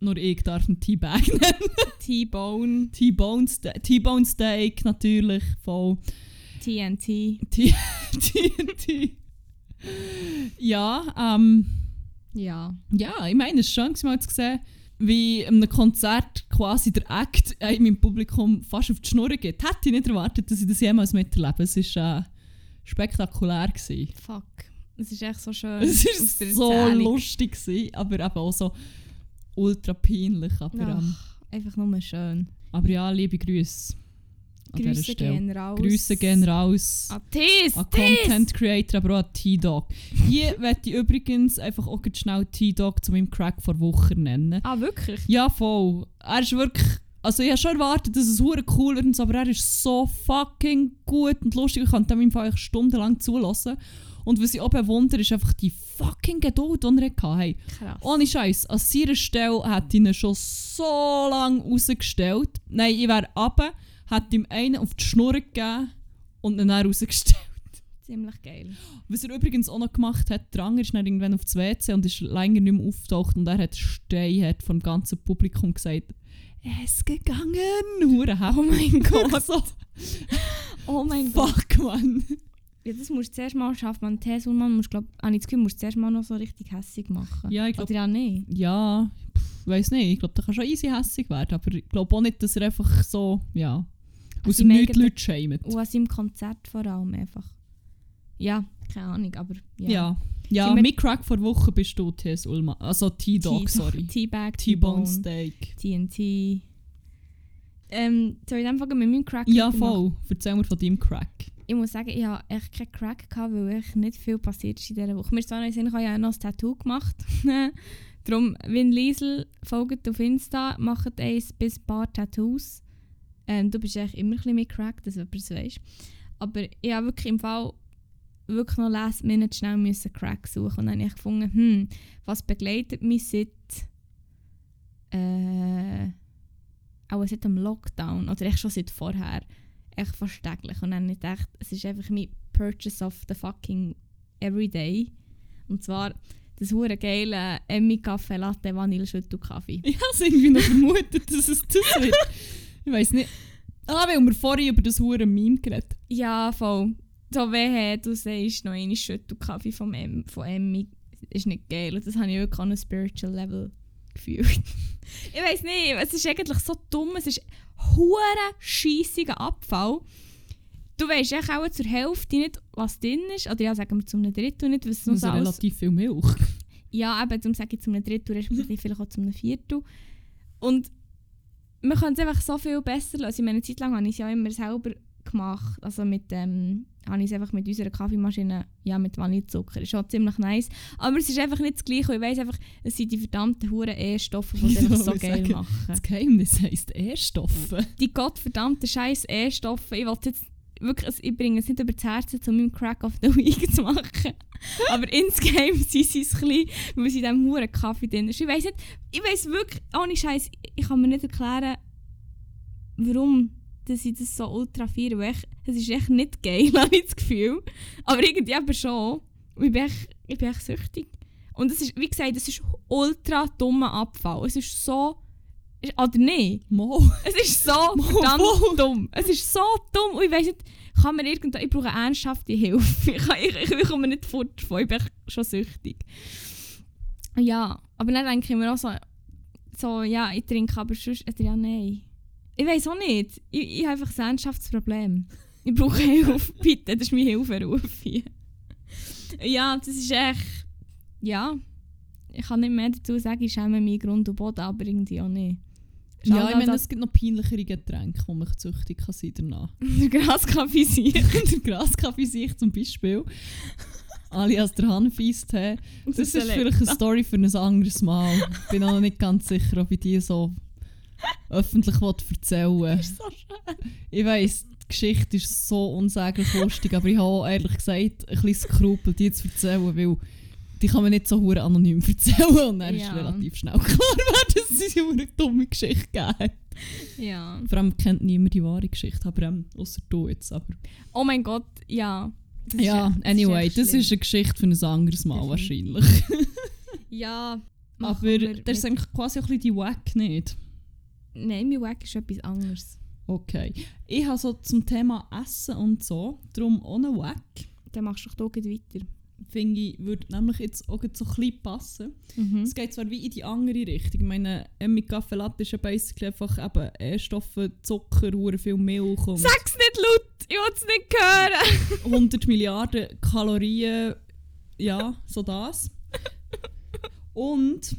Nur ich darf ihn T-Bag nennen. T-Bone. T-Bone Ste- T-Bone Steak natürlich, voll. TNT. T- TNT. Ja, ähm, Ja. ja, ich meine, es ist schön, mal zu sehen, wie einem Konzert quasi der Act einem im Publikum fast auf die Schnur geht. Hätte ich nicht erwartet, dass ich das jemals miterlebe. Es war äh, spektakulär. Gewesen. Fuck. Es ist echt so schön. Es war so Erzählung. lustig, gewesen, aber eben auch so ultra peinlich. Aber, ähm, Ach, einfach nur schön. aber ja, liebe Grüße. An Grüße gehen raus. Grüße gehen raus. An Tis, An. Content Creator, aber auch an T-Dog. Hier möchte ich übrigens einfach auch schnell T-Dog zu meinem Crack vor Woche nennen. Ah, wirklich? Ja, voll. Er ist wirklich. Also ich habe schon erwartet, dass es hure cool wird, aber er ist so fucking gut und lustig. Ich kann dem im Fall stundenlang zulassen. Und was ich auch bewundere, ist einfach die fucking Geduld, die er hatte. Hey, Krass. ohne Scheiß, an seiner Stelle ich ihn schon so lange rausgestellt. Nein, ich wäre runter, hätte ihm einen auf die Schnur gegeben und ihn dann rausgestellt. Ziemlich geil. Was er übrigens auch noch gemacht hat, der Anger ist dann irgendwann aufs WC und ist länger nicht mehr aufgetaucht und er hat steinhart vom ganzen Publikum gesagt, es ist gegangen. Hure Oh mein Gott. so, Oh mein Gott. fuck, man. Ja, das musst du zuerst mal schaffen. Man Tess und man muss, glaub, habe ich das Gefühl, musst du zuerst mal noch so richtig hässig machen. Ja, ich glaube, Oder ja nicht. ja, pff, weiß nicht. Ich glaube, der kann schon easy hässig werden, aber ich glaube auch nicht, dass er einfach so, ja, aus dem Nichts eigenen- Leute schämt. Und an seinem Konzert vor allem einfach. Ja, keine Ahnung, aber ja. Ja. Ja, mit Crack vor Woche bist du T.S. Ullmann. Also T-Dog, sorry. T-Bag, T-Bone Steak. TNT. Ähm, soll ich anfangen mit meinem Crack? Ja, voll. Erzähl mir von deinem Crack. Ich muss sagen, ich hatte echt keinen Crack, gehabt, weil echt nicht viel passiert ist in dieser Woche. Mir ist zwar noch in ich habe noch ein Tattoo gemacht. Darum, Vin Liesel, folgt auf Insta, macht eins bis ein paar Tattoos. Ähm, du bist eigentlich immer ein bisschen mit Crack, dass jemand das weiss. Aber ich habe wirklich im Fall wirklich noch last minute schnell müssen Crack suchen und dann habe ich gefunden, hm, was begleitet mich seit äh, auch seit dem Lockdown oder echt schon seit vorher echt fast täglich und dann habe ich gedacht, es ist einfach mein Purchase of the fucking Everyday und zwar das hure geile Emmy Kaffee Latte Vanille Schüttelkaffee. Ich habe es irgendwie noch vermutet, dass es das wird. Ich weiß nicht. Ah, weil wir vorhin über das hure Meme geredet Ja, voll. So wehe, du sagst noch eine Schüttelkaffee vom em von Emmy. Ist nicht geil. Das habe ich wirklich an einem Spiritual Level gefühlt. ich weiß nicht, es ist eigentlich so dumm. Es ist hure scheissiger Abfall. Du weißt echt auch zur Hälfte nicht, was drin ist. Oder ja, sagen wir zu einem Drittel nicht, was sonst alles... relativ viel Milch. Ja, eben, zum sage ich zu einem Drittel, respektive vielleicht auch zu einem Viertel. Und man kann es einfach so viel besser lösen. Ich meine, eine Zeit lang habe ich es ja immer selber gemacht. Also mit, ähm, habe ich es einfach mit unserer Kaffeemaschine, ja, mit Vanillezucker. Ist schon ziemlich nice. Aber es ist einfach nicht das Gleiche. Ich weiss einfach, es sind die verdammten Huren E-Stoffe, die einfach so ich geil sagen? machen. Das Geheimnis heisst E-Stoffe. Die gottverdammten scheiß E-Stoffe. Ich wollte jetzt wirklich, ich bringe es nicht über das Herz, um meinen Crack of the Week zu machen. Aber insgeheim sind sie es ein bisschen, weil sie in diesem huren Kaffee drin ist. Ich weiss nicht, ich weiss wirklich, ohne Scheiß, ich kann mir nicht erklären, warum dass ich das so ultra feiere. weil Es ist echt nicht geil, habe ich das Gefühl. Aber irgendwie eben schon. Ich bin echt, ich bin echt süchtig. Und es ist, wie gesagt, es ist ultra dummer Abfall. Es ist so... Oder nicht? Mo. Es ist so verdammt dumm. Es ist so dumm. Und ich weiss nicht, kann man irgendwo... Ich brauche ernsthafte Hilfe. Ich, kann, ich, ich, komme nicht fort davon. Ich bin schon süchtig. Ja, aber dann denke ich mir auch so... So, ja, ich trinke aber sonst... oder Ja, nein. Ich weiß auch nicht. Ich, ich habe einfach ein ernsthaftes Problem. Ich brauche Hilfe. Bitte, das ist mein Hilferuf hier. Ja, das ist echt... Ja. Ich kann nicht mehr dazu sagen, ich schäme mich Grund und Boden, aber irgendwie auch nicht. Ja, ich meine, es gibt noch peinlichere Getränke, wo man süchtig kann sein danach. Der Graskaffee sein. der Graskaffee sich zum Beispiel. Alias der Hanfeistee. Das ist vielleicht eine Story für ein anderes Mal. Ich bin auch noch nicht ganz sicher, ob ich die so öffentlich will erzählen will. so schön. Ich weiss, die Geschichte ist so unsäglich lustig, aber ich habe ehrlich gesagt ein bisschen Skrupel, die zu erzählen, weil die kann man nicht so hure anonym erzählen und dann ist Ja. relativ schnell klar, wer das ist eine dumme Geschichte gegeben Ja. Vor allem kennt niemand die wahre Geschichte, aber ähm, außer du jetzt. Aber. Oh mein Gott, ja. Das ja, das anyway, das schlimm. ist eine Geschichte für ein anderes Mal Definitiv. wahrscheinlich. Ja. aber das ist eigentlich quasi auch ein bisschen die Wack nicht. Nein, mein Wack ist etwas anderes. Okay. Ich habe so zum Thema Essen und so, darum ohne Wack, Dann machst du doch hier weiter. Finde ich, würde nämlich jetzt auch so ein bisschen passen. Mhm. Es geht zwar wie in die andere Richtung. Ich meine, Emmy Kaffee Latte ist ja basically einfach eben E-Stoffe, Zucker, viel Milch und Sag's nicht laut! Ich will es nicht hören! 100 Milliarden Kalorien. Ja, so das. Und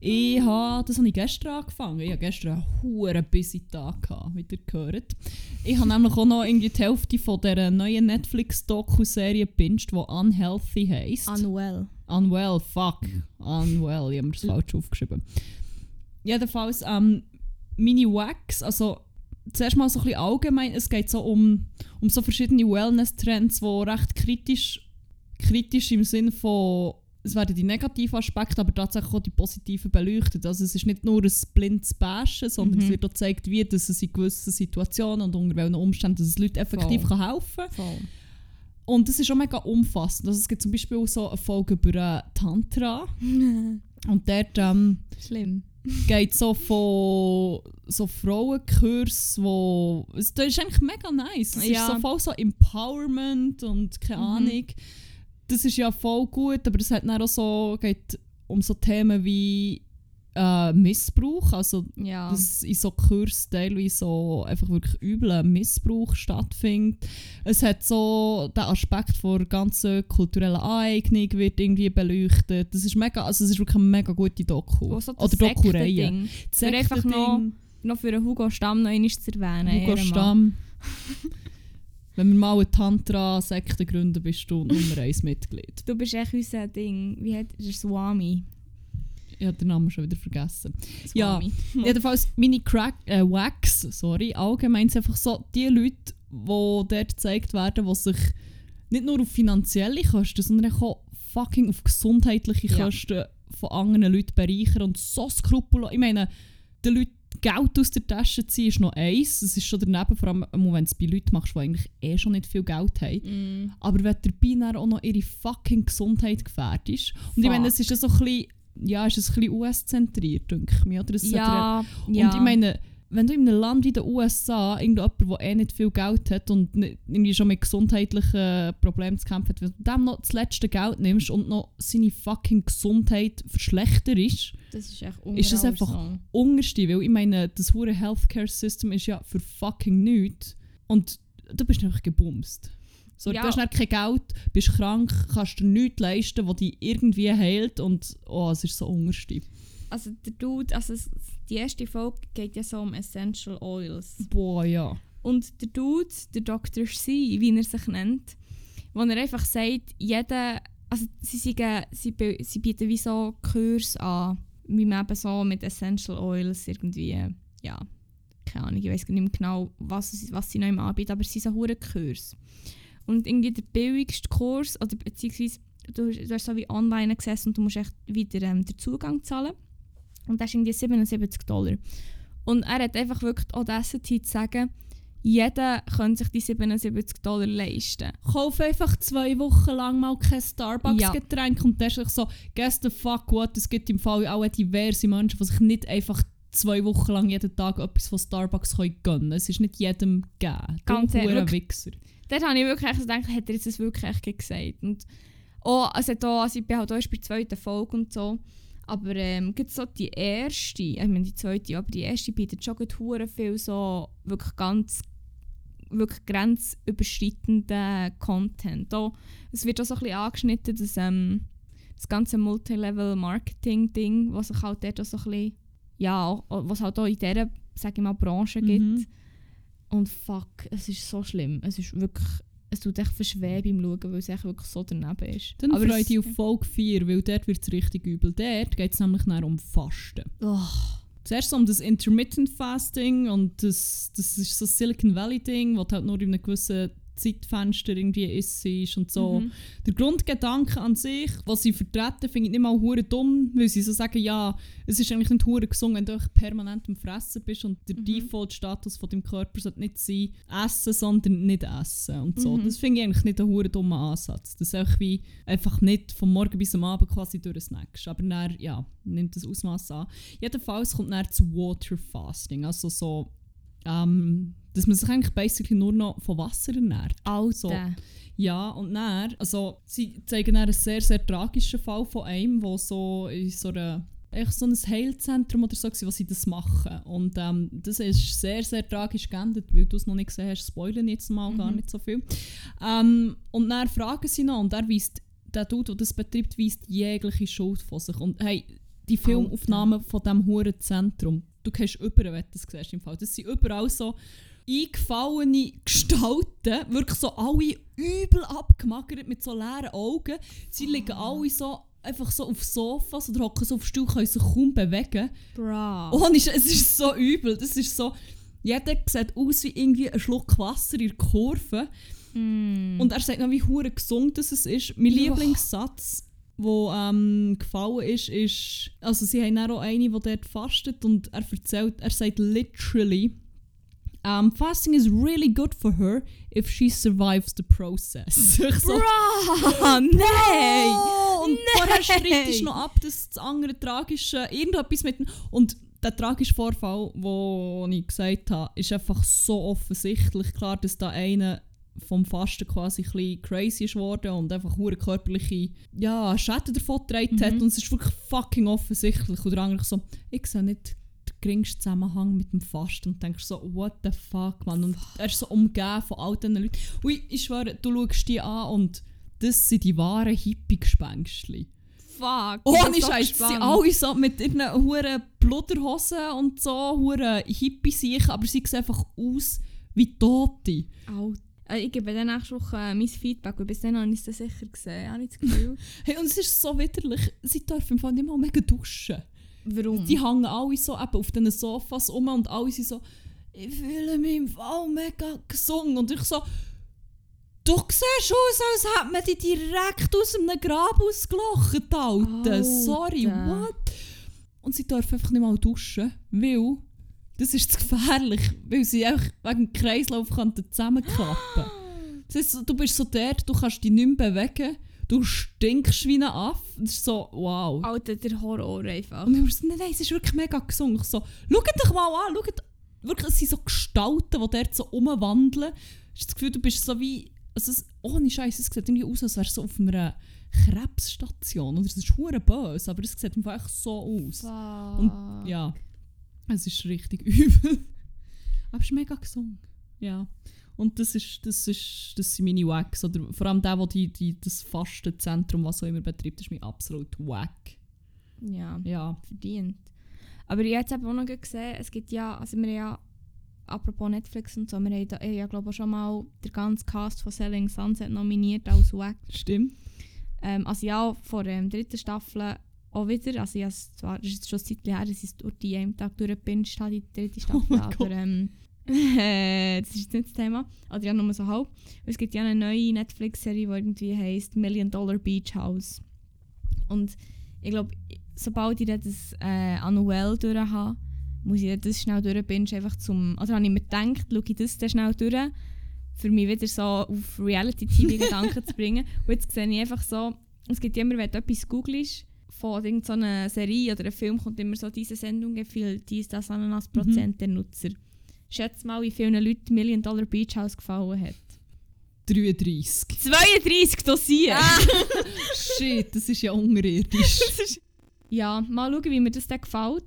ich habe, das habe ich gestern angefangen. Ich hatte gestern einen huere busy Tag, gehabt, wie ihr gehört. Ich habe nämlich auch noch irgendwie die Hälfte von dieser neuen Netflix-Doku-Serie gebinged, die Unhealthy heisst. Unwell. Unwell, fuck. Unwell, ich habe mir das falsch aufgeschrieben. Jedenfalls, ähm, meine Wax, also zuerst mal so ein bisschen allgemein, es geht so um, um so verschiedene Wellness-Trends, die recht kritisch, kritisch im Sinne von, es werden die negativen Aspekte, aber tatsächlich auch die positiven beleuchtet. Also es ist nicht nur ein blindes Bashen, sondern Mhm. es wird auch gezeigt, wie dass es in gewissen Situationen und unter welchen Umständen dass es Leuten effektiv Voll. kann helfen kann. Und das ist auch mega umfassend. Also es gibt zum Beispiel auch so eine Folge über äh, Tantra. Und dort ähm, Schlimm. geht so von so Frauenkurs, wo... Das ist eigentlich mega nice. Es Ja. ist so voll so Empowerment und keine Mhm. Das ist ja voll gut, aber es hat dann auch so, geht um so Themen wie äh, Missbrauch. Also Ja. dass in so Kursen teilweise so einfach wirklich übler Missbrauch stattfindet. Es hat so den Aspekt von ganzen kulturellen Aneignung wird irgendwie beleuchtet. Das ist mega, also es ist wirklich eine mega gute Doku. Wo so das Oder Doku-Reihe. Einfach Sektending, Noch für einen Hugo Stamm noch einmal zu erwähnen. Hugo. Stamm. Wenn wir mal eine Tantra-Sekte gründen, bist du Nummer 1 Mitglied. Du bist echt unser Ding. Wie hat der Swami? Ich habe den Namen schon wieder vergessen. Ja, Swami. Jedenfalls meine Crack, äh, Wax, sorry, allgemein sind einfach so die Leute, die dort gezeigt werden, die sich nicht nur auf finanzielle Kosten, sondern auch fucking auf gesundheitliche Ja. Kosten von anderen Leuten bereichern und so skrupellos. Ich meine, den Leuten Geld aus der Tasche ziehen ist noch eins. Es ist schon daneben, vor allem wenn du es bei Leuten machst, die eigentlich eh schon nicht viel Geld haben. Mm. Aber wenn dabei dann auch noch ihre fucking Gesundheit gefährdest. Und ich meine, Fuck. es ist ja so ein bisschen, ja, ist es ein bisschen US-zentriert, denke ich mir. Oder? Sollte Ja, und ja. ich meine, wenn du in einem Land wie den USA irgendjemand, der eh nicht viel Geld hat und nicht, irgendwie schon mit gesundheitlichen Problemen zu kämpfen hat, wenn du dem noch das letzte Geld nimmst und noch seine fucking Gesundheit verschlechterst, das ist echt ist das einfach so. unterste, weil ich meine, das hure Healthcare System ist ja für fucking nichts und du bist einfach gebumst. So, Ja. Du hast dann kein Geld, bist krank, kannst dir nichts leisten, was dich irgendwie heilt und oh, es ist so unterste. Also der Dude, also es- die erste Folge geht ja so um Essential Oils. Boah, ja. Und der Dude, der Dr. C, wie er sich nennt, wo er einfach sagt, jeder, also sie, sagen, sie, sie bieten wie so Kurs an, wie man eben so mit Essential Oils irgendwie, ja, keine Ahnung, ich weiß nicht mehr genau, was, was sie noch immer anbieten, aber es sind so Kurs. Und irgendwie der billigste Kurs, oder beziehungsweise du, du hast so wie online gesessen und du musst echt wieder ähm, den Zugang zahlen. Und das ist irgendwie 77 Dollar. Und er hat einfach wirklich die Audacity zu sagen, jeder könnte sich die 77 Dollar leisten. Kauf einfach zwei Wochen lang mal kein Ja. Starbucks-Getränk und dann ist so, guess the fuck what, es gibt im Fall auch diverse Menschen, die sich nicht einfach zwei Wochen lang jeden Tag etwas von Starbucks können gönnen Es ist nicht jedem gegeben. Ganz ehrlich. Wichser. Dort habe ich wirklich so gedacht, hat er jetzt das wirklich echt gesagt. Und auch, also, da, also ich bin halt auch erst bei der zweiten Folge und so. Aber ähm, gibt so die erste, ich meine die zweite, aber die erste bietet schon gut viel so wirklich ganz wirklich grenzüberschreitenden Content. Auch, es wird auch so ein bisschen angeschnitten, dass ähm, das ganze Multilevel-Marketing-Ding, was sich halt dort auch so ein bisschen, ja, was halt auch in dieser, sage ich mal, Branche gibt. Mhm. Und fuck, es ist so schlimm. Es ist wirklich, es tut echt verschweben beim Schauen, weil es echt wirklich so daneben ist. Dann Aber ich dich auf Folge 4, weil dort wird es richtig übel. Dort geht es nämlich dann um Fasten. Oh, Zuerst um das Intermittent Fasting und das, das ist so Silicon Valley Ding, du halt nur in einem gewissen Zeitfenster irgendwie isst und so. Mhm. Der Grundgedanke an sich, was sie vertreten, finde ich nicht mal hure dumm, weil sie so sagen, ja, es ist eigentlich nicht hure gesund, wenn du permanent am Fressen bist und der Mhm. Default-Status von deinem Körper sollte nicht sein, essen, sondern nicht essen und so. Mhm. Das finde ich eigentlich nicht einen hure dummen Ansatz. Das ist einfach wie einfach nicht vom Morgen bis am Abend quasi durchsnackst. Aber dann, ja, nimmt das Ausmaß an. Jedenfalls kommt dann zu Water Fasting, also so, ähm, dass man sich eigentlich basically nur noch von Wasser ernährt. Alter. So. Ja, und dann, also sie zeigen dann einen sehr, sehr tragischen Fall von einem, wo so in so einer echt so ein Heilzentrum oder so, wo sie das machen. Und ähm, das ist sehr, sehr tragisch geendet, weil du es noch nicht gesehen hast, spoilern jetzt mal gar Mhm. nicht so viel. Ähm, und dann fragen sie noch, und er weist, der Dude, der das betreibt, weist jegliche Schuld von sich. Und hey, die Filmaufnahmen von diesem huren Zentrum, du gehst über, wenn du das siehst im Fall. Das sind überall so eingefallene Gestalten, wirklich so alle übel abgemagert mit so leeren Augen. Sie liegen alle so einfach so auf Sofas oder hocken so auf Stuhl, können sich kaum bewegen. Bra. Sch- es ist so übel. Das ist so, jeder sieht aus wie irgendwie ein Schluck Wasser in der Kurve. Mm. Und er sagt noch, wie hure gesund das ist. Mein. Lieblingssatz, der ähm, gefallen ist, ist, also sie haben auch eine, die dort fastet und er erzählt, er sagt literally, um, fasting is really good for her if she survives the process. ich so, Bra! Nein! Oh, und vorher streitet Nein! noch ab, dass das andere tragische, irgendetwas mit dem, und der tragische Vorfall, den ich gesagt habe, ist einfach so offensichtlich klar, dass da einer vom Fasten quasi ein bisschen crazy ist worden und einfach hure körperliche ja, Schäden davon getragen hat Mhm. und es ist wirklich fucking offensichtlich und der andere so, ich sehe nicht den geringsten Zusammenhang mit dem Fasten und denkst so, what the fuck, man und er ist so umgeben von all diesen Leuten. Ui, ich schwöre, du schaust die an und das sind die wahren Hippie-Gespenstchen. Fuck. Ohne Scheiß, sie alle so mit ihren huren Blutterhosen und so, huren Hippie sich, aber sie sehen einfach aus wie Tote. Alter. Äh, ich gebe dann nächste Woche äh, mein Feedback, weil bis dann habe ich es sicher gesehen. Habe ich das Gefühl. Hey, und es ist so widerlich, sie dürfen im Fall nicht mal mega duschen. Warum? Die hängen alle so eben auf diesen Sofas um und alle sind so, ich fühle mich im Fall mega gesungen. Und ich so, du siehst aus, als hätte man dich direkt aus einem Grab ausgelacht, Alter. Alter. Sorry, what? Und sie dürfen einfach nicht mal duschen, weil das ist zu gefährlich, weil sie einfach wegen dem Kreislauf zusammenklappen das heißt, Du bist so der, du kannst dich nicht mehr bewegen, du stinkst wie ein Affe. Das ist so, wow. Alter, der Horror einfach. Und war so, nein, nein, es ist wirklich mega. Ich so, schaut dich mal an, schaut, wirklich, es sind so Gestalten, die dort so umwandeln. Ich habe das Gefühl, du bist so wie, also es, ohne Scheiß, es sieht irgendwie aus, als wärst du so auf einer Krebsstation. Oder es ist hure böse, aber es sieht einfach so aus. Und ja, es ist richtig übel. Aber es ist mega gesungen. Ja. Und das ist, das ist, das sind meine Wacks. Oder vor allem der, der die, die, das Fastenzentrum, was auch immer betreibt, ist mir absolut wack. Ja, Ja. verdient. Aber ich habe jetzt eben auch noch gesehen, es gibt ja, also wir ja, apropos Netflix und so, wir haben da, ich ja glaube ich schon mal den ganzen Cast von Selling Sunset nominiert als Wack. Stimmt. Ähm, also ja, vor der ähm, dritten Staffel auch wieder, also es zwar, ist jetzt schon Zeitchen her, dass ich es durch die einen Tag durchgepinscht habe, die dritte Staffel, mein aber ähm, äh, das ist jetzt nicht das Thema, oder ja, nur so halb. Es gibt ja eine neue Netflix-Serie, die irgendwie heisst Million Dollar Beach House. Und ich glaube, sobald ich das äh, annuell durch habe, muss ich das schnell durchbingen, einfach zum, oder habe ich mir gedacht, schaue ich das dann schnell durch, für mich wieder so auf Reality-TV-Gedanken zu bringen. Und jetzt sehe ich einfach so, es gibt immer, wenn du etwas googelst, von irgendeiner Serie oder einem Film kommt immer so diese Sendung gefällt, dies, das, Ananas Prozent der Nutzer. Schätze mal, wie vielen Leuten Million Dollar Beach House gefallen hat. 33. 32 Dossier! Shit, das ist ja unterirdisch. Ja, mal schauen, wie mir das dann gefällt.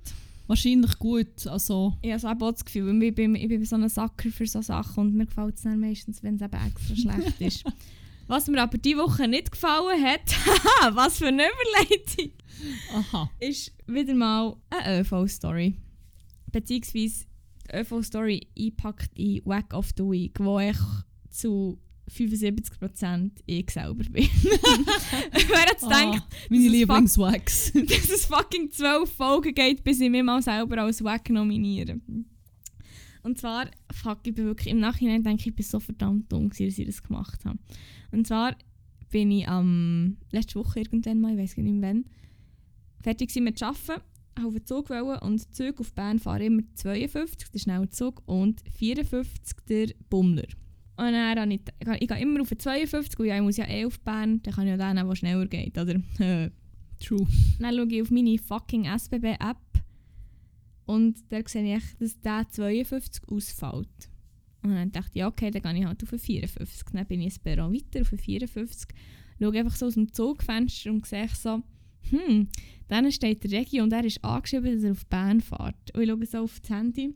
Wahrscheinlich gut. Also, Ich habe auch das Gefühl, ich bin, ich bin so ein Sacker für so Sachen und mir gefällt es dann meistens, wenn es eben extra schlecht ist. Was mir aber diese Woche nicht gefallen hat, was für eine Überleitung, aha. ist wieder mal eine ÖV-Story. Beziehungsweise die ÖV-Story einpackt in Wack of the Week, wo ich zu 75% ich selber bin. Wer Ah, gedacht, meine Lieblingswax. dass es fucking zwölf Folgen geht, bis ich mich mal selber als Wack nominiere. Und zwar, fuck, ich bin wirklich im Nachhinein denke ich, ich bin so verdammt dumm, gewesen, dass ich das gemacht habe. Und zwar bin ich am letzte Woche irgendwann mal, ich weiß nicht mehr wann, fertig mit Arbeiten, habe auf den Zug wollen und Züge auf Bern fahren immer 52, der schnelle Zug, und 54, der Bummler. Und dann habe ich, ich gehe immer auf den 52, und ja, ich muss ja eh auf Bern, dann kann ich ja den, der schneller geht, oder? True. Dann schaue ich auf meine fucking SBB-App und da sehe ich, dass der 52 ausfällt. Und dann dachte ich, ja, okay, dann gehe ich halt auf den 54. Dann bin ich ein Perron weiter auf den 54, schaue einfach so aus dem Zugfenster und sehe so, hm, dann steht der Regi und er ist angeschrieben, dass er auf Bern fährt. Und ich schaue so auf das Handy,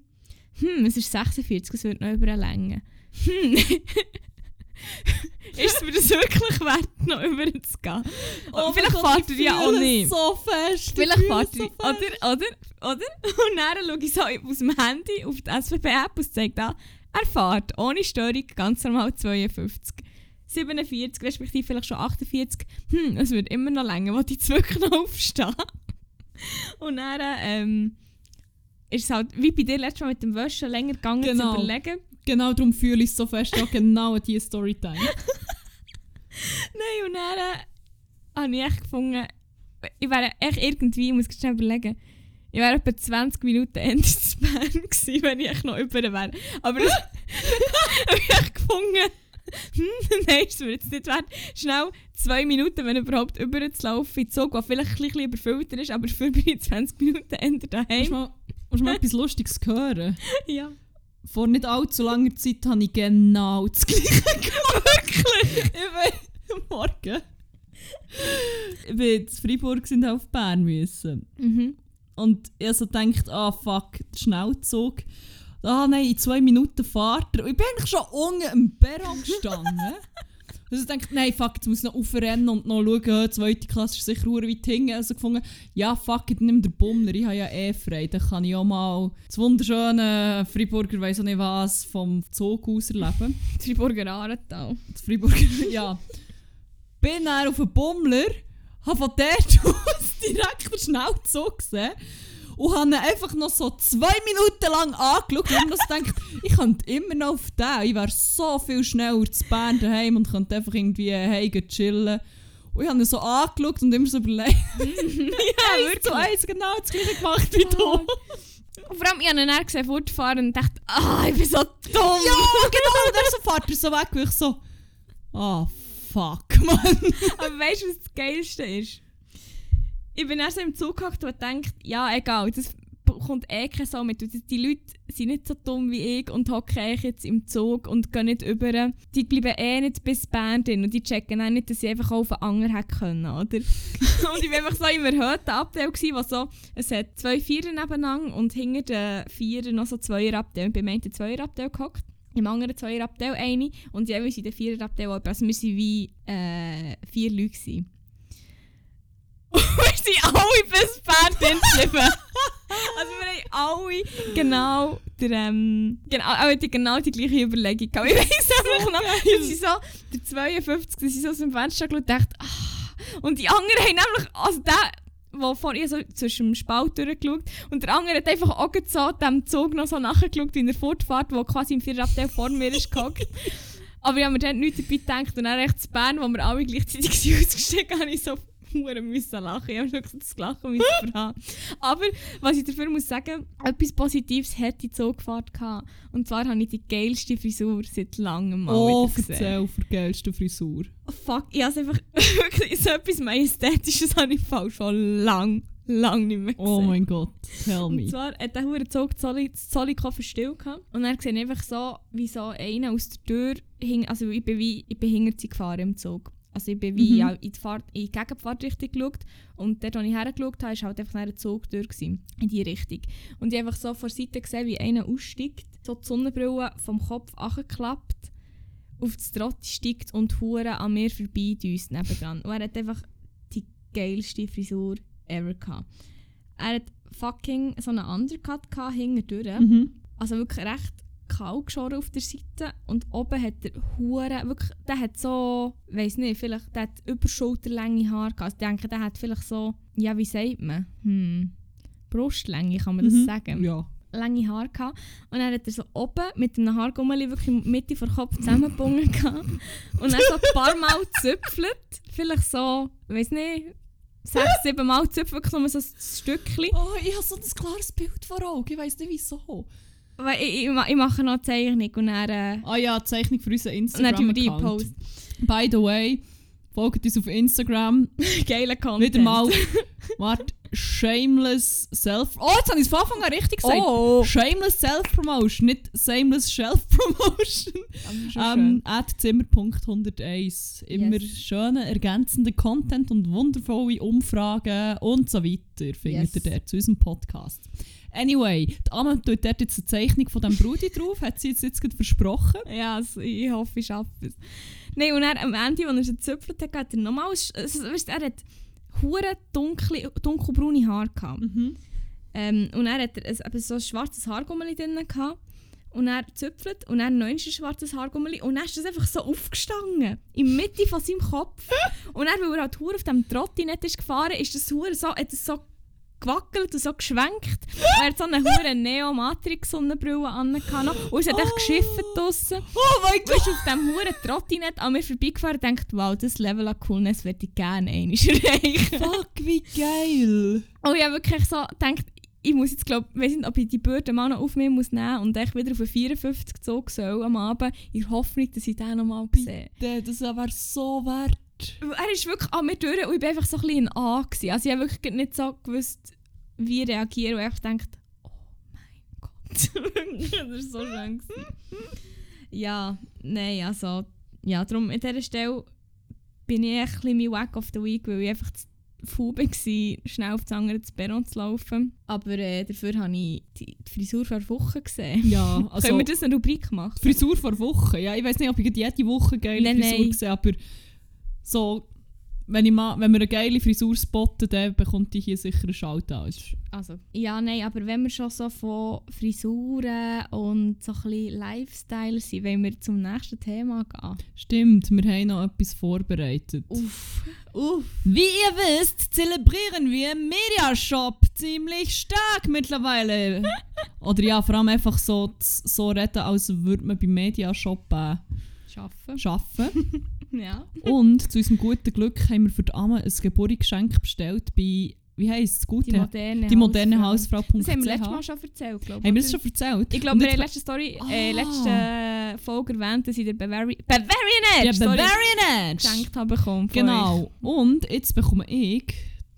hm, es ist 46, es wird noch überlängen. Hm, ist es mir das wirklich wert, noch über zu gehen? Oh vielleicht er ich ja auch nicht. so fest. ich Vielleicht es er, so oder, oder, oder? Und dann schaue ich so aus dem Handy auf die SVP-App und zeigt an, er fährt ohne Störung ganz normal 52. 47, respektive vielleicht schon 48. Hm, es wird immer noch länger, wo die zwei Knöpfe stehen. Und dann ähm, ist es halt, wie bei dir letztes Mal mit dem Wäschen, länger gegangen Genau. zu überlegen. Genau darum fühle ich es so fest. Ja, genau diese Storytime. Nein, und dann äh, habe ich echt gefunden, ich wäre echt irgendwie, ich muss schnell überlegen, ich wäre etwa 20 Minuten Ende zu Bern gewesen, wenn ich noch über wäre. Aber das habe ich echt gefunden, hm, nein, das würde jetzt nicht wert. Schnell zwei Minuten, wenn überhaupt, über zu laufen in Zug, der vielleicht ein bisschen überfüllter ist, aber dafür bin ich 20 Minuten Ende Willst du daheim. mal, du mal etwas Lustiges hören? Ja. Vor nicht allzu langer Zeit habe ich genau das gleiche gemacht. Wirklich? Ich bin morgen. Ich bin in Freiburg und auf Bern müssen. Mhm. Und ich so gedacht, ah fuck, der Schnellzug. Ah nein, in zwei Minuten fahrt er. Und ich bin eigentlich schon unten am Perron gestanden. Dass ich denke, nein, fuck, jetzt muss ich noch aufrennen und noch schauen, zweite Klasse ist sicher weit hinten. Also gefunden, ja, fuck, ich nimm den Bummler, ich habe ja eh frei. Dann kann ich auch mal das wunderschöne Freiburger, weiss auch nicht was, vom Zug aus erleben. Freiburger Arental. Das Freiburger, ja. Bin dann auf den Bummler, habe von dort aus direkt den Schnellzug gesehen und habe ihn einfach noch so zwei Minuten lang angeschaut und mir so gedacht, ich könnte immer noch auf den. Ich wäre so viel schneller zu Bern daheim und könnte einfach irgendwie heim chillen. Und ich habe ihn so angeschaut und immer so überlegt. ja, wirklich. So eins genau das gleiche gemacht wie du. Und vor allem, ich habe ihn dann gesehen, fortfahren und dachte, ah, ich bin so dumm. Ja, genau. Und dann so fährt er so weg und ich so, ah, fuck, Mann. Aber weißt du, was das Geilste ist? Ich bin erst so im Zug gehockt und dachte, ja, egal, das kommt eh kein so mit. Die Leute sind nicht so dumm wie ich und hocken eigentlich jetzt im Zug und gehen nicht über. Die bleiben eh nicht bis Bern drin und die checken auch nicht, dass sie einfach auf einen anderen hätten können, oder? und ich war einfach so im erhöhten Abteil, gewesen, wo so, es hat zwei Vierer nebeneinander und hinter den Vierern noch so Zweierabteil. Ich bin im Zweierabteil gehockt im anderen Zweierabteil eine und jeweils in der Viererabteil. Also wir waren wie äh, vier Leute. Sind alle bis Bern geblieben. also wir haben alle genau, der, ähm, genau, alle die, genau die gleiche Überlegung gehabt. Ich weiss einfach noch, dass sie so, der 52, dass sie so aus dem Fenster geschaut und dachte, ah. Und die anderen haben nämlich, also der, wo vor ihr so zwischen dem Spalt durchgeschaut und der andere hat einfach auch so dem Zug noch so nachgeschaut in der Fortfahrt, wo quasi im Viererabteil vor mir ist gehockt. Aber ich habe mir dann nichts dabei gedacht und dann rechts Bern, wo wir alle gleichzeitig ausgestiegen haben, habe ich so müssen lachen. Ich habe wirklich das Lachen müssen verhaben. Aber was ich dafür muss sagen, etwas Positives hat die Zugfahrt gehabt. Und zwar habe ich die geilste Frisur seit langem mal Oh, wieder gesehen. für die geilste Frisur. Oh, fuck, ich habe einfach wirklich so etwas Majestätisches habe ich falsch schon lang, lang nicht mehr gesehen. Oh mein Gott, tell Und me. zwar hat der Hure Zug das Zollikofer still gehabt. Und dann sehe ich einfach so, wie so einer aus der Tür, hing, also ich bin wie, ich bin hinter sie gefahren im Zug. Also ich bin wie Mhm. in, die Fahrt, in die Gegenfahrtrichtung geschaut und dort, wo ich hergeschaut habe, war halt einfach ein Zug durch gewesen, in die Richtung. Und ich habe einfach so von der Seite gesehen, wie einer aussteigt, so die Sonnenbrille vom Kopf angeklappt, auf das Trott steigt und hure an mir vorbei düst nebendran. Und er hat einfach die geilste Frisur ever gehabt. Er hat fucking so einen Undercut gehabt, hinten durch. Mhm. Also wirklich recht kahl geschoren auf der Seite. Und oben hat er Hure, wirklich, der hat so, weiß nicht, vielleicht, der hat überschulterlänge Haare gehabt. Also ich denke, der hat vielleicht so, ja, wie sagt man? Hm, Brustlänge kann man das Mhm. sagen. Ja. Lange Haare gehabt. Und dann hat er so oben mit einem Haargummeli wirklich in Mitte vor Kopf zusammengebunden gehabt. Und dann so ein paar Mal gezüpfelt. Vielleicht so, weiß nicht, sechs, sieben Mal gezüpfelt, wirklich nur so ein Stückchen. Oh, ich habe so ein klares Bild vor Augen. Ich weiss nicht wieso. Weil ich, ich, ich mache noch Zeichnung und dann, äh, Ah ja, Zeichnung für unseren und dann. Post. By the way, folgt uns auf Instagram. Geiler Content. Wieder mal, warte, Shameless Self... Oh, jetzt habe ich es von Anfang an richtig gesagt. Oh! Shameless Self-Promotion, nicht Shameless Shelf-Promotion. Ähm, at Zimmer.101. Immer Yes. schönen, ergänzenden Content und wundervolle Umfragen und so weiter findet Yes. ihr dort zu unserem Podcast. Anyway, die Anna tut dort jetzt eine Zeichnung von diesem Brudi drauf, hat sie jetzt, jetzt gerade versprochen. Ja, also ich hoffe, ich schaffe es. Nein, und dann am Ende, als er so gezüpfelt hat, hat er nochmal... Also, weißt, er hat hure dunkle, dunkelbraune Haare gehabt. Mhm. Ähm, und dann hat er ein, eben so ein schwarzes Haargummeli drin gehabt. Und er züpfelt und dann noch ein schwarzes Haargummeli. Und dann ist das einfach so aufgestanden. In der Mitte von seinem Kopf. und dann, weil er halt hure auf dem Trotti nicht ist gefahren, ist das hure so, hat es so gewackelt und so geschwenkt. Und er hat so eine hure Neo-Matrix-Sonnenbrille angehabt. Und es hat echt Oh. geschifft draussen. Oh mein Du bist auf diesem hure Trottinett an mir vorbeigefahren und denkst, wow, das Level an Coolness würde ich gerne einmal erreichen. Fuck, wie geil! Und ich habe wirklich so gedacht, ich muss jetzt glaube ich nicht, ob ich die Bürde mal noch auf mich muss nehmen und echt wieder auf einen 54 Zug soll am Abend, in der Hoffnung, dass ich den noch mal sehe. Der- Das wäre so wert. Er ist wirklich an mir durch und ich war einfach so ein bisschen in A. Gewesen. Also ich habe wirklich nicht so gewusst, wie reagieren und habe gedacht, oh mein Gott, das war so schön. ja, nein, also, ja, darum an dieser Stelle bin ich ein bisschen mein Wack of the Week, weil ich einfach faul war, schnell auf das andere zu Perron zu laufen. Aber äh, dafür habe ich die, die Frisur vor Wochen gesehen. Ja, also Können wir das eine Rubrik machen? Frisur vor Woche. Ja, ich weiß nicht, ob ich jede Woche geile Nein, Frisur nein. sehe, aber so, wenn, ich mal, wenn wir eine geile Frisur spotten, dann bekommt die hier sicher einen Shoutout. Also, ja, nein, aber wenn wir schon so von Frisuren und so ein Lifestyle sind, wollen wir zum nächsten Thema gehen. Stimmt, wir haben noch etwas vorbereitet. Uff, uff. Wie ihr wisst, zelebrieren wir Mediashop ziemlich stark mittlerweile. Oder ja, vor allem einfach so, so reden, als würde man beim Mediashop äh, Schaffen. arbeiten. Ja. Und zu unserem guten Glück haben wir für die Amme ein Geburtstagsgeschenk bestellt bei, wie heisst es, gute? Die moderne, die moderne Hausfrau. Das haben wir letztes Haben Mal schon erzählt, glaube wir das schon erzählt? Ich glaube, wir haben letzte Story, äh, Ah. letzte Folge erwähnt, dass ich den Bavarian, Bavarian Ja, Edge sorry, Bavarian Edge. geschenkt habe bekommen. von euch. Genau. Und jetzt bekomme ich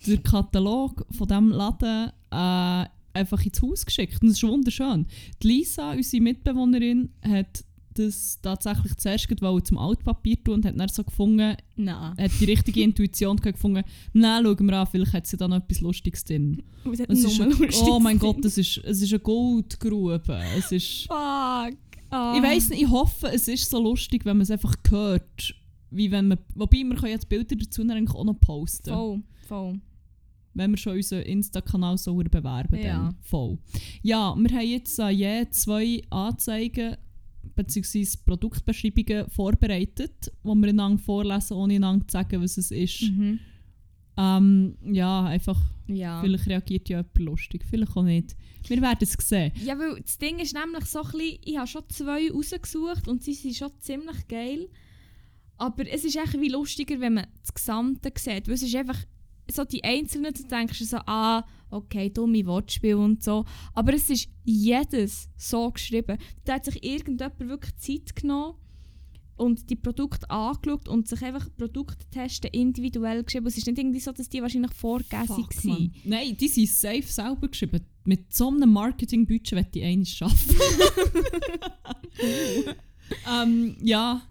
den Katalog von diesem Laden äh, einfach ins Haus geschickt. Und das ist wunderschön. Die Lisa, unsere Mitbewohnerin, hat das tatsächlich zuerst gerade zum Altpapier tun und hat dann so gefunden, Nein. hat die richtige Intuition gefunden, nein, schauen wir an, vielleicht hat sie da noch etwas Lustiges drin. Es Es ist ein, oh mein. Gott, es ist, es ist eine Goldgrube. Es ist, Fuck. Ah. ich weiss nicht, ich hoffe, es ist so lustig, wenn man es einfach hört. Wie wenn man, wobei, wir können jetzt Bilder dazu eigentlich auch noch posten. Voll, voll. Wenn wir schon unseren Insta-Kanal so bewerben. Ja. Dann. Voll. Ja, wir haben jetzt äh, je zwei Anzeigen bzw. Produktbeschreibungen vorbereitet, die wir einander vorlesen, ohne einander zu sagen, was es ist. Mhm. Ähm, ja, einfach, Ja. vielleicht reagiert ja jemand lustig, vielleicht auch nicht. Wir werden es sehen. Ja, weil das Ding ist nämlich so ein bisschen, ich habe schon zwei rausgesucht und sie sind schon ziemlich geil. Aber es ist echt wie lustiger, wenn man das Gesamte sieht. Weil es ist einfach so die Einzelnen, du denkst so, ah, okay, dumme Wortspiel und so. Aber es ist jedes so geschrieben. Da hat sich irgendjemand wirklich Zeit genommen und die Produkte angeschaut und sich einfach Produkttesten individuell geschrieben. Es ist nicht irgendwie so, dass die wahrscheinlich vorgegeben waren. Nein, die sind safe selber geschrieben. Mit so einem Marketing-Budget möchte ich eines schaffen. ähm, ja.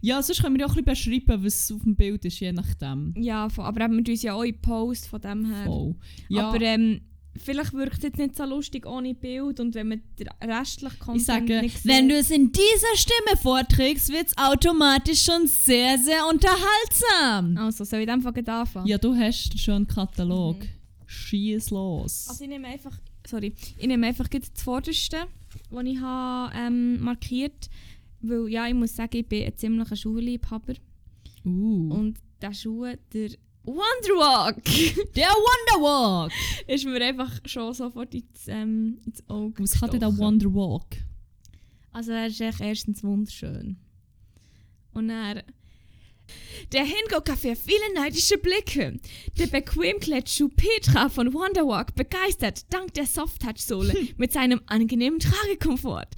Ja, sonst können wir ja auch ein bisschen beschreiben, was auf dem Bild ist, je nachdem. Ja, voll. aber eben, wir uns ja auch in Post von dem her. Voll. Ja, Aber ähm, vielleicht wirkt es jetzt nicht so lustig ohne Bild und wenn man den restlichen Content ich sage, nicht sieht. wenn du es in dieser Stimme vorträgst, wird es automatisch schon sehr, sehr unterhaltsam. Also, soll ich gleich anfangen? Ja, du hast einen schönen Katalog. Schieß los. Also ich nehme einfach, sorry, ich nehme einfach das Vorderste, das ich habe, ähm, markiert weil ja, ich muss sagen, ich bin ein ziemlicher Schuhliebhaber uh. und der Schuh, der Wonderwalk, Der Wonderwalk! ist mir einfach schon sofort ins, ähm, ins Auge Was kann denn der. Wonderwalk? Also er ist echt erstens wunderschön. Und er der Hingucker für viele neidische Blicke. Der Bequemklettschuh Petra von Wonderwalk begeistert dank der Soft-Touch-Sohle mit seinem angenehmen Tragekomfort.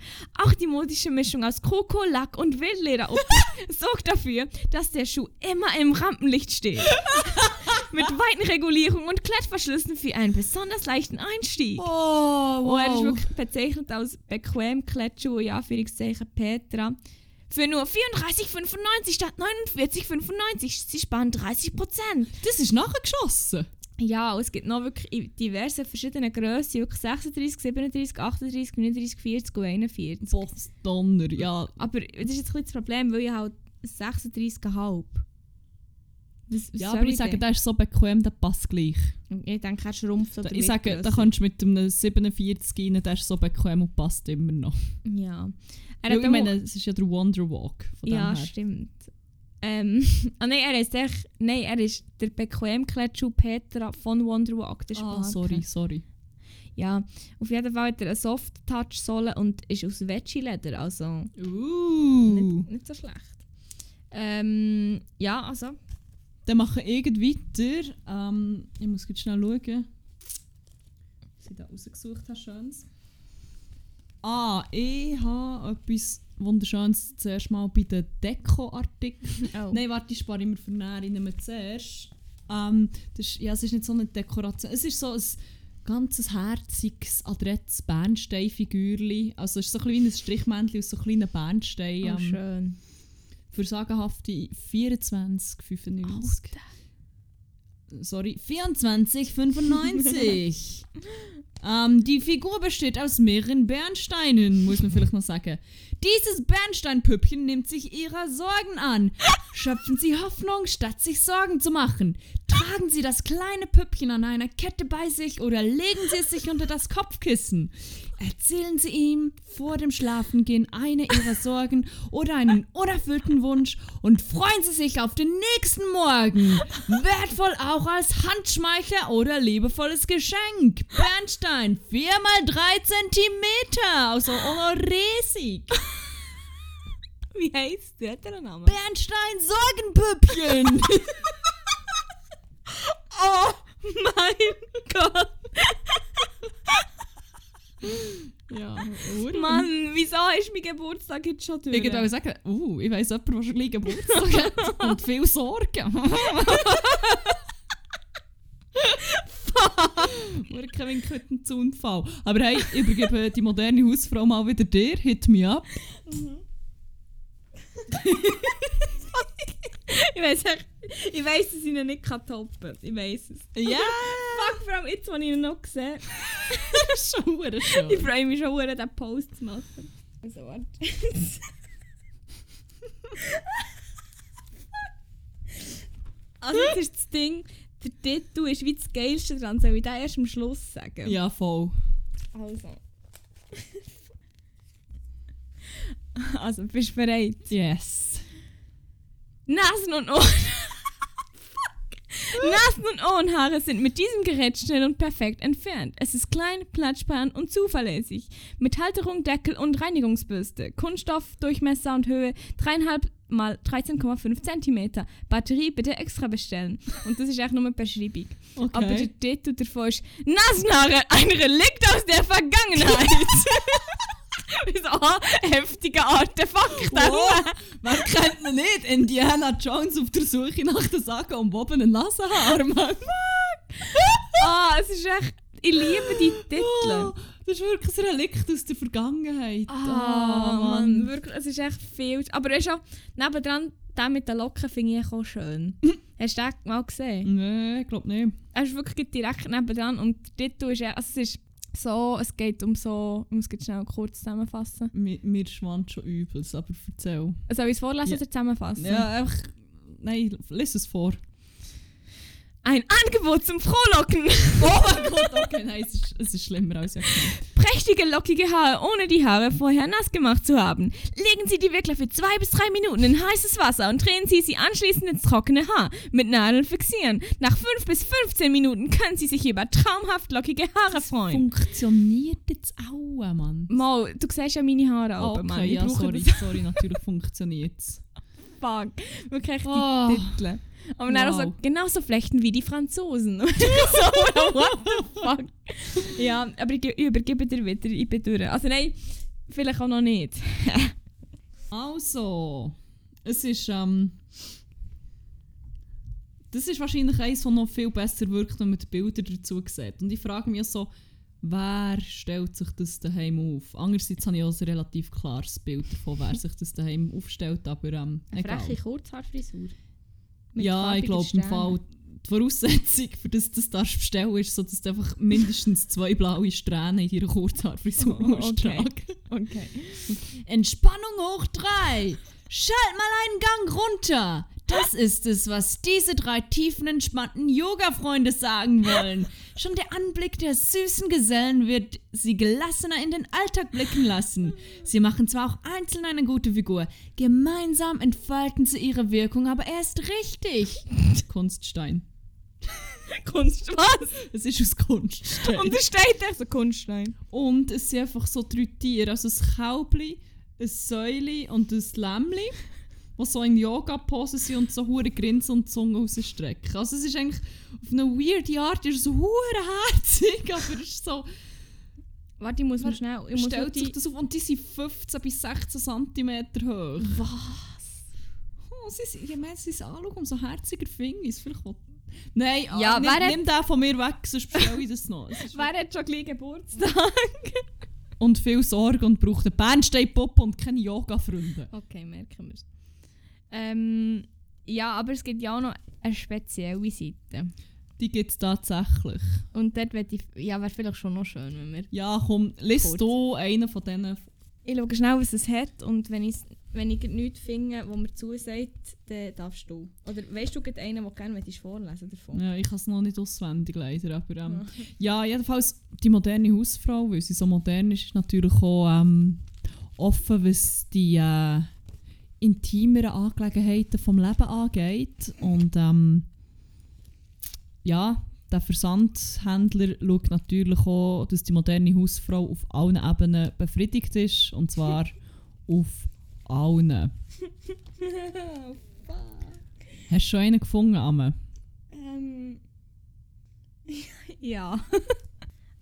Auch die modische Mischung aus Kroko, Lack und Wildleder sorgt dafür, dass der Schuh immer im Rampenlicht steht. mit weiten Regulierungen und Klettverschlüssen für einen besonders leichten Einstieg. Oh, Oh, er ist wirklich bezeichnet als bequem Klettschuh, ja, Anführungszeichen Petra. Für nur 34,95 statt 49,95. Sie sparen 30%. Das ist nachher geschossen. Ja, es gibt noch wirklich diverse verschiedene Grössen, wirklich 36, 37, 38, 39, 40 und 41. Boss Donner, ja. Aber das ist jetzt ein das Problem, weil ich halt 36,5. Das, was Ja, aber ich sage, der ist so bequem, der passt gleich. Ich denke, er schrumpft oder Ich sage, da kannst du mit einem 47 rein, der ist so bequem und passt immer noch. Ja. Er hat ich meine, es ist ja der Wonderwalk von Ja, her. stimmt. Ähm, ah nein, er ist echt, nein, er ist der Bequemklettschuh Petra von Wonderwalk. Das Ah, Marke. sorry, sorry. Ja, auf jeden Fall hat er eine Soft-Touch-Sohle und ist aus Veggie-Leder, also Uh. nicht, nicht so schlecht. Ähm, ja, also, Dann machen wir irgendwie weiter. Ähm, ich muss jetzt schnell schauen. Was ich da rausgesucht habe, schönes. Ah, ich habe etwas Wunderschönes zuerst mal bei den Deko-Artikeln. oh. Nein, warte, ich spare immer für näher. Ich nehme zuerst. Ähm, das ist, ja, es ist nicht so eine Dekoration. Es ist so ein ganzes herziges, adrettes Bernsteinfigürli. Also es ist so ein ein Strichmännchen aus so kleinen Bernsteinen. oh, ähm, schön. für sagenhafte 24,95. sorry, 24,95. ähm, die Figur besteht aus mehreren Bernsteinen, muss man vielleicht noch sagen. Dieses Bernsteinpüppchen nimmt sich ihrer Sorgen an. Schöpfen Sie Hoffnung, statt sich Sorgen zu machen. Tragen Sie das kleine Püppchen an einer Kette bei sich oder legen Sie es sich unter das Kopfkissen. Erzählen Sie ihm vor dem Schlafengehen eine Ihrer Sorgen oder einen unerfüllten Wunsch und freuen Sie sich auf den nächsten Morgen. Wertvoll auch als Handschmeichler oder liebevolles Geschenk. Bernstein, 4 mal 3 Zentimeter aus Oresig. Wie heisst der? Er einen Namen? Bernstein Sorgenpüppchen. Oh mein Gott! Ja, Mann, wieso ist mein Geburtstag jetzt schon durch? Ich würde sagen, uh, ich weiss jemanden, der schon gleich Geburtstag hat und viel Sorgen. Fuck! Kevin Kütten zu Unfall. Aber hey, ich übergebe die moderne Hausfrau mal wieder dir. Hit me up. ich weiß ich weiß, dass ich ihn nicht kann toppen. Ich weiß es. Ja! Fuck, vor allem jetzt, als ich ihn noch sehe. schon schön. Ich freue mich schon, diesen Post zu machen. Also, warte. also, jetzt ist das Ding, der Titel ist wie das Geilste dran. Soll ich den erst am Schluss sagen? Ja, voll. Also. Also, bist du bereit? Yes. Nasen und Ohren. Nasen und Ohrenhaare sind mit diesem Gerät schnell und perfekt entfernt. Es ist klein, platzsparend und zuverlässig. Mit Halterung, Deckel und Reinigungsbürste. Kunststoff, Durchmesser und Höhe 3,5 mal 13,5 cm. Batterie bitte extra bestellen. Und das ist echt nur eine Beschreibung. Okay. Aber der Titel davon ist Nasenhaare, ein Relikt aus der Vergangenheit. so heftige Artefakte. Wow. Wer kennt ihn nicht? Indiana Jones auf der Suche nach der Saga um Boben und Nasenhaar, Mann. Ah, es ist echt... Ich liebe die Titel. Oh, das ist wirklich ein Relikt aus der Vergangenheit. Ah, Mann. Wirklich, es ist echt viel. Aber weißt du, nebendran, der mit den Locken finde ich auch schön. Hast du den mal gesehen? Nein, ich glaube nicht. Er ist wirklich direkt nebendran und der Titel ist, also es ist so, es geht um so, ich muss jetzt schnell kurz zusammenfassen. Mir, mir schwant schon übels, aber erzähl. Soll ich es vorlesen Ja. oder zusammenfassen? Ja, einfach... Nein, lies es vor. Ein Angebot zum Frohlocken. Oh mein Gott, okay, nein, es ist, es ist schlimmer als ich gedacht Prächtige, lockige Haare, ohne die Haare vorher nass gemacht zu haben. Legen Sie die Wickler für zwei bis drei Minuten in heißes Wasser und drehen Sie sie anschließend ins trockene Haar. Mit Nadeln fixieren. Nach fünf bis 15 Minuten können Sie sich über traumhaft lockige Haare freuen. Funktioniert jetzt auch, Mann? Mal, du siehst ja meine Haare Oh, oben, Mann. okay, Ich ja, brauche sorry, das sorry, natürlich funktioniert es. Fuck. Wirklich echt die Oh. Titel. Aber dann auch so, Wow. genauso flechten wie die Franzosen. so, what the fuck? Ja, aber ich, ge- ich übergebe dir wieder, ich bin durch. Also nein, vielleicht auch noch nicht. Also, es ist, ähm, das ist wahrscheinlich eins, das noch viel besser wirkt, wenn man die Bilder dazu sieht. Und ich frage mich so, wer stellt sich das daheim auf? Andererseits habe ich auch ein relativ klares Bild davon, wer sich das daheim aufstellt, aber ähm, egal. Kurzhaarfrisur. Ja, ich glaube im Fall, die Voraussetzung, für das du das bestellen, ist so, dass du einfach mindestens zwei blaue Strähnen in deiner Kurzhaarfrisur Oh, okay. tragen. Okay. Entspannung hoch drei. Schalt mal einen Gang runter. Das ist es, was diese drei tiefen entspannten Yoga-Freunde sagen wollen. Schon der Anblick der süßen Gesellen wird sie gelassener in den Alltag blicken lassen. Sie machen zwar auch einzeln eine gute Figur, gemeinsam entfalten sie ihre Wirkung aber erst richtig. Kunststein. Kunst, was? Es ist aus Kunststein. Und da steht echt so Kunststein. Und es sind einfach so drei Tiere. Also ein Kälbli, ein Säuli und ein Lämmli, die so in Yoga-Pose sind und so hure grinsen und die Zunge rausstrecken. Also es ist eigentlich auf eine weirde Art, ist so hure herzig, aber es ist so... Warte, ich muss mal schnell. Ich muss Stellt sich das auf und die sind 15 bis 16 cm hoch. was? Oh, sie sind, je mehr sie es anschauen, umso herziger finde ich es. Vielleicht Nein, Ja, ja, nimm, wer hat- nimm den von mir weg, sonst bestelle ich das noch. Es ist Wer hat schon gleich Geburtstag? und viel Sorge und braucht einen Bernsteinpuppe und keine Yoga-Freunde. Okay, merken wir es. Ähm, ja, aber es gibt ja auch noch eine spezielle Seite. die gibt es tatsächlich. Und dort wird ich, ja, wäre vielleicht schon noch schön, wenn wir... Ja, komm, lies Kurz. du einen von diesen. Ich schaue schnell, was es hat und wenn ich, wenn ich nichts finde, wo mir zusagt, dann darfst du. Oder weißt du gerade einen, den du gerne vorlesen davon? Ja, ich kann es noch nicht auswendig leider, aber ähm, Ja. ja, jedenfalls die moderne Hausfrau, weil sie so modern ist, ist natürlich auch ähm, offen, was die äh, intimeren Angelegenheiten vom Leben angeht. Und ähm, ja, der Versandhändler schaut natürlich auch, dass die moderne Hausfrau auf allen Ebenen befriedigt ist. Und zwar auf allen. Hast du schon einen gefunden, Amme? ähm, ja.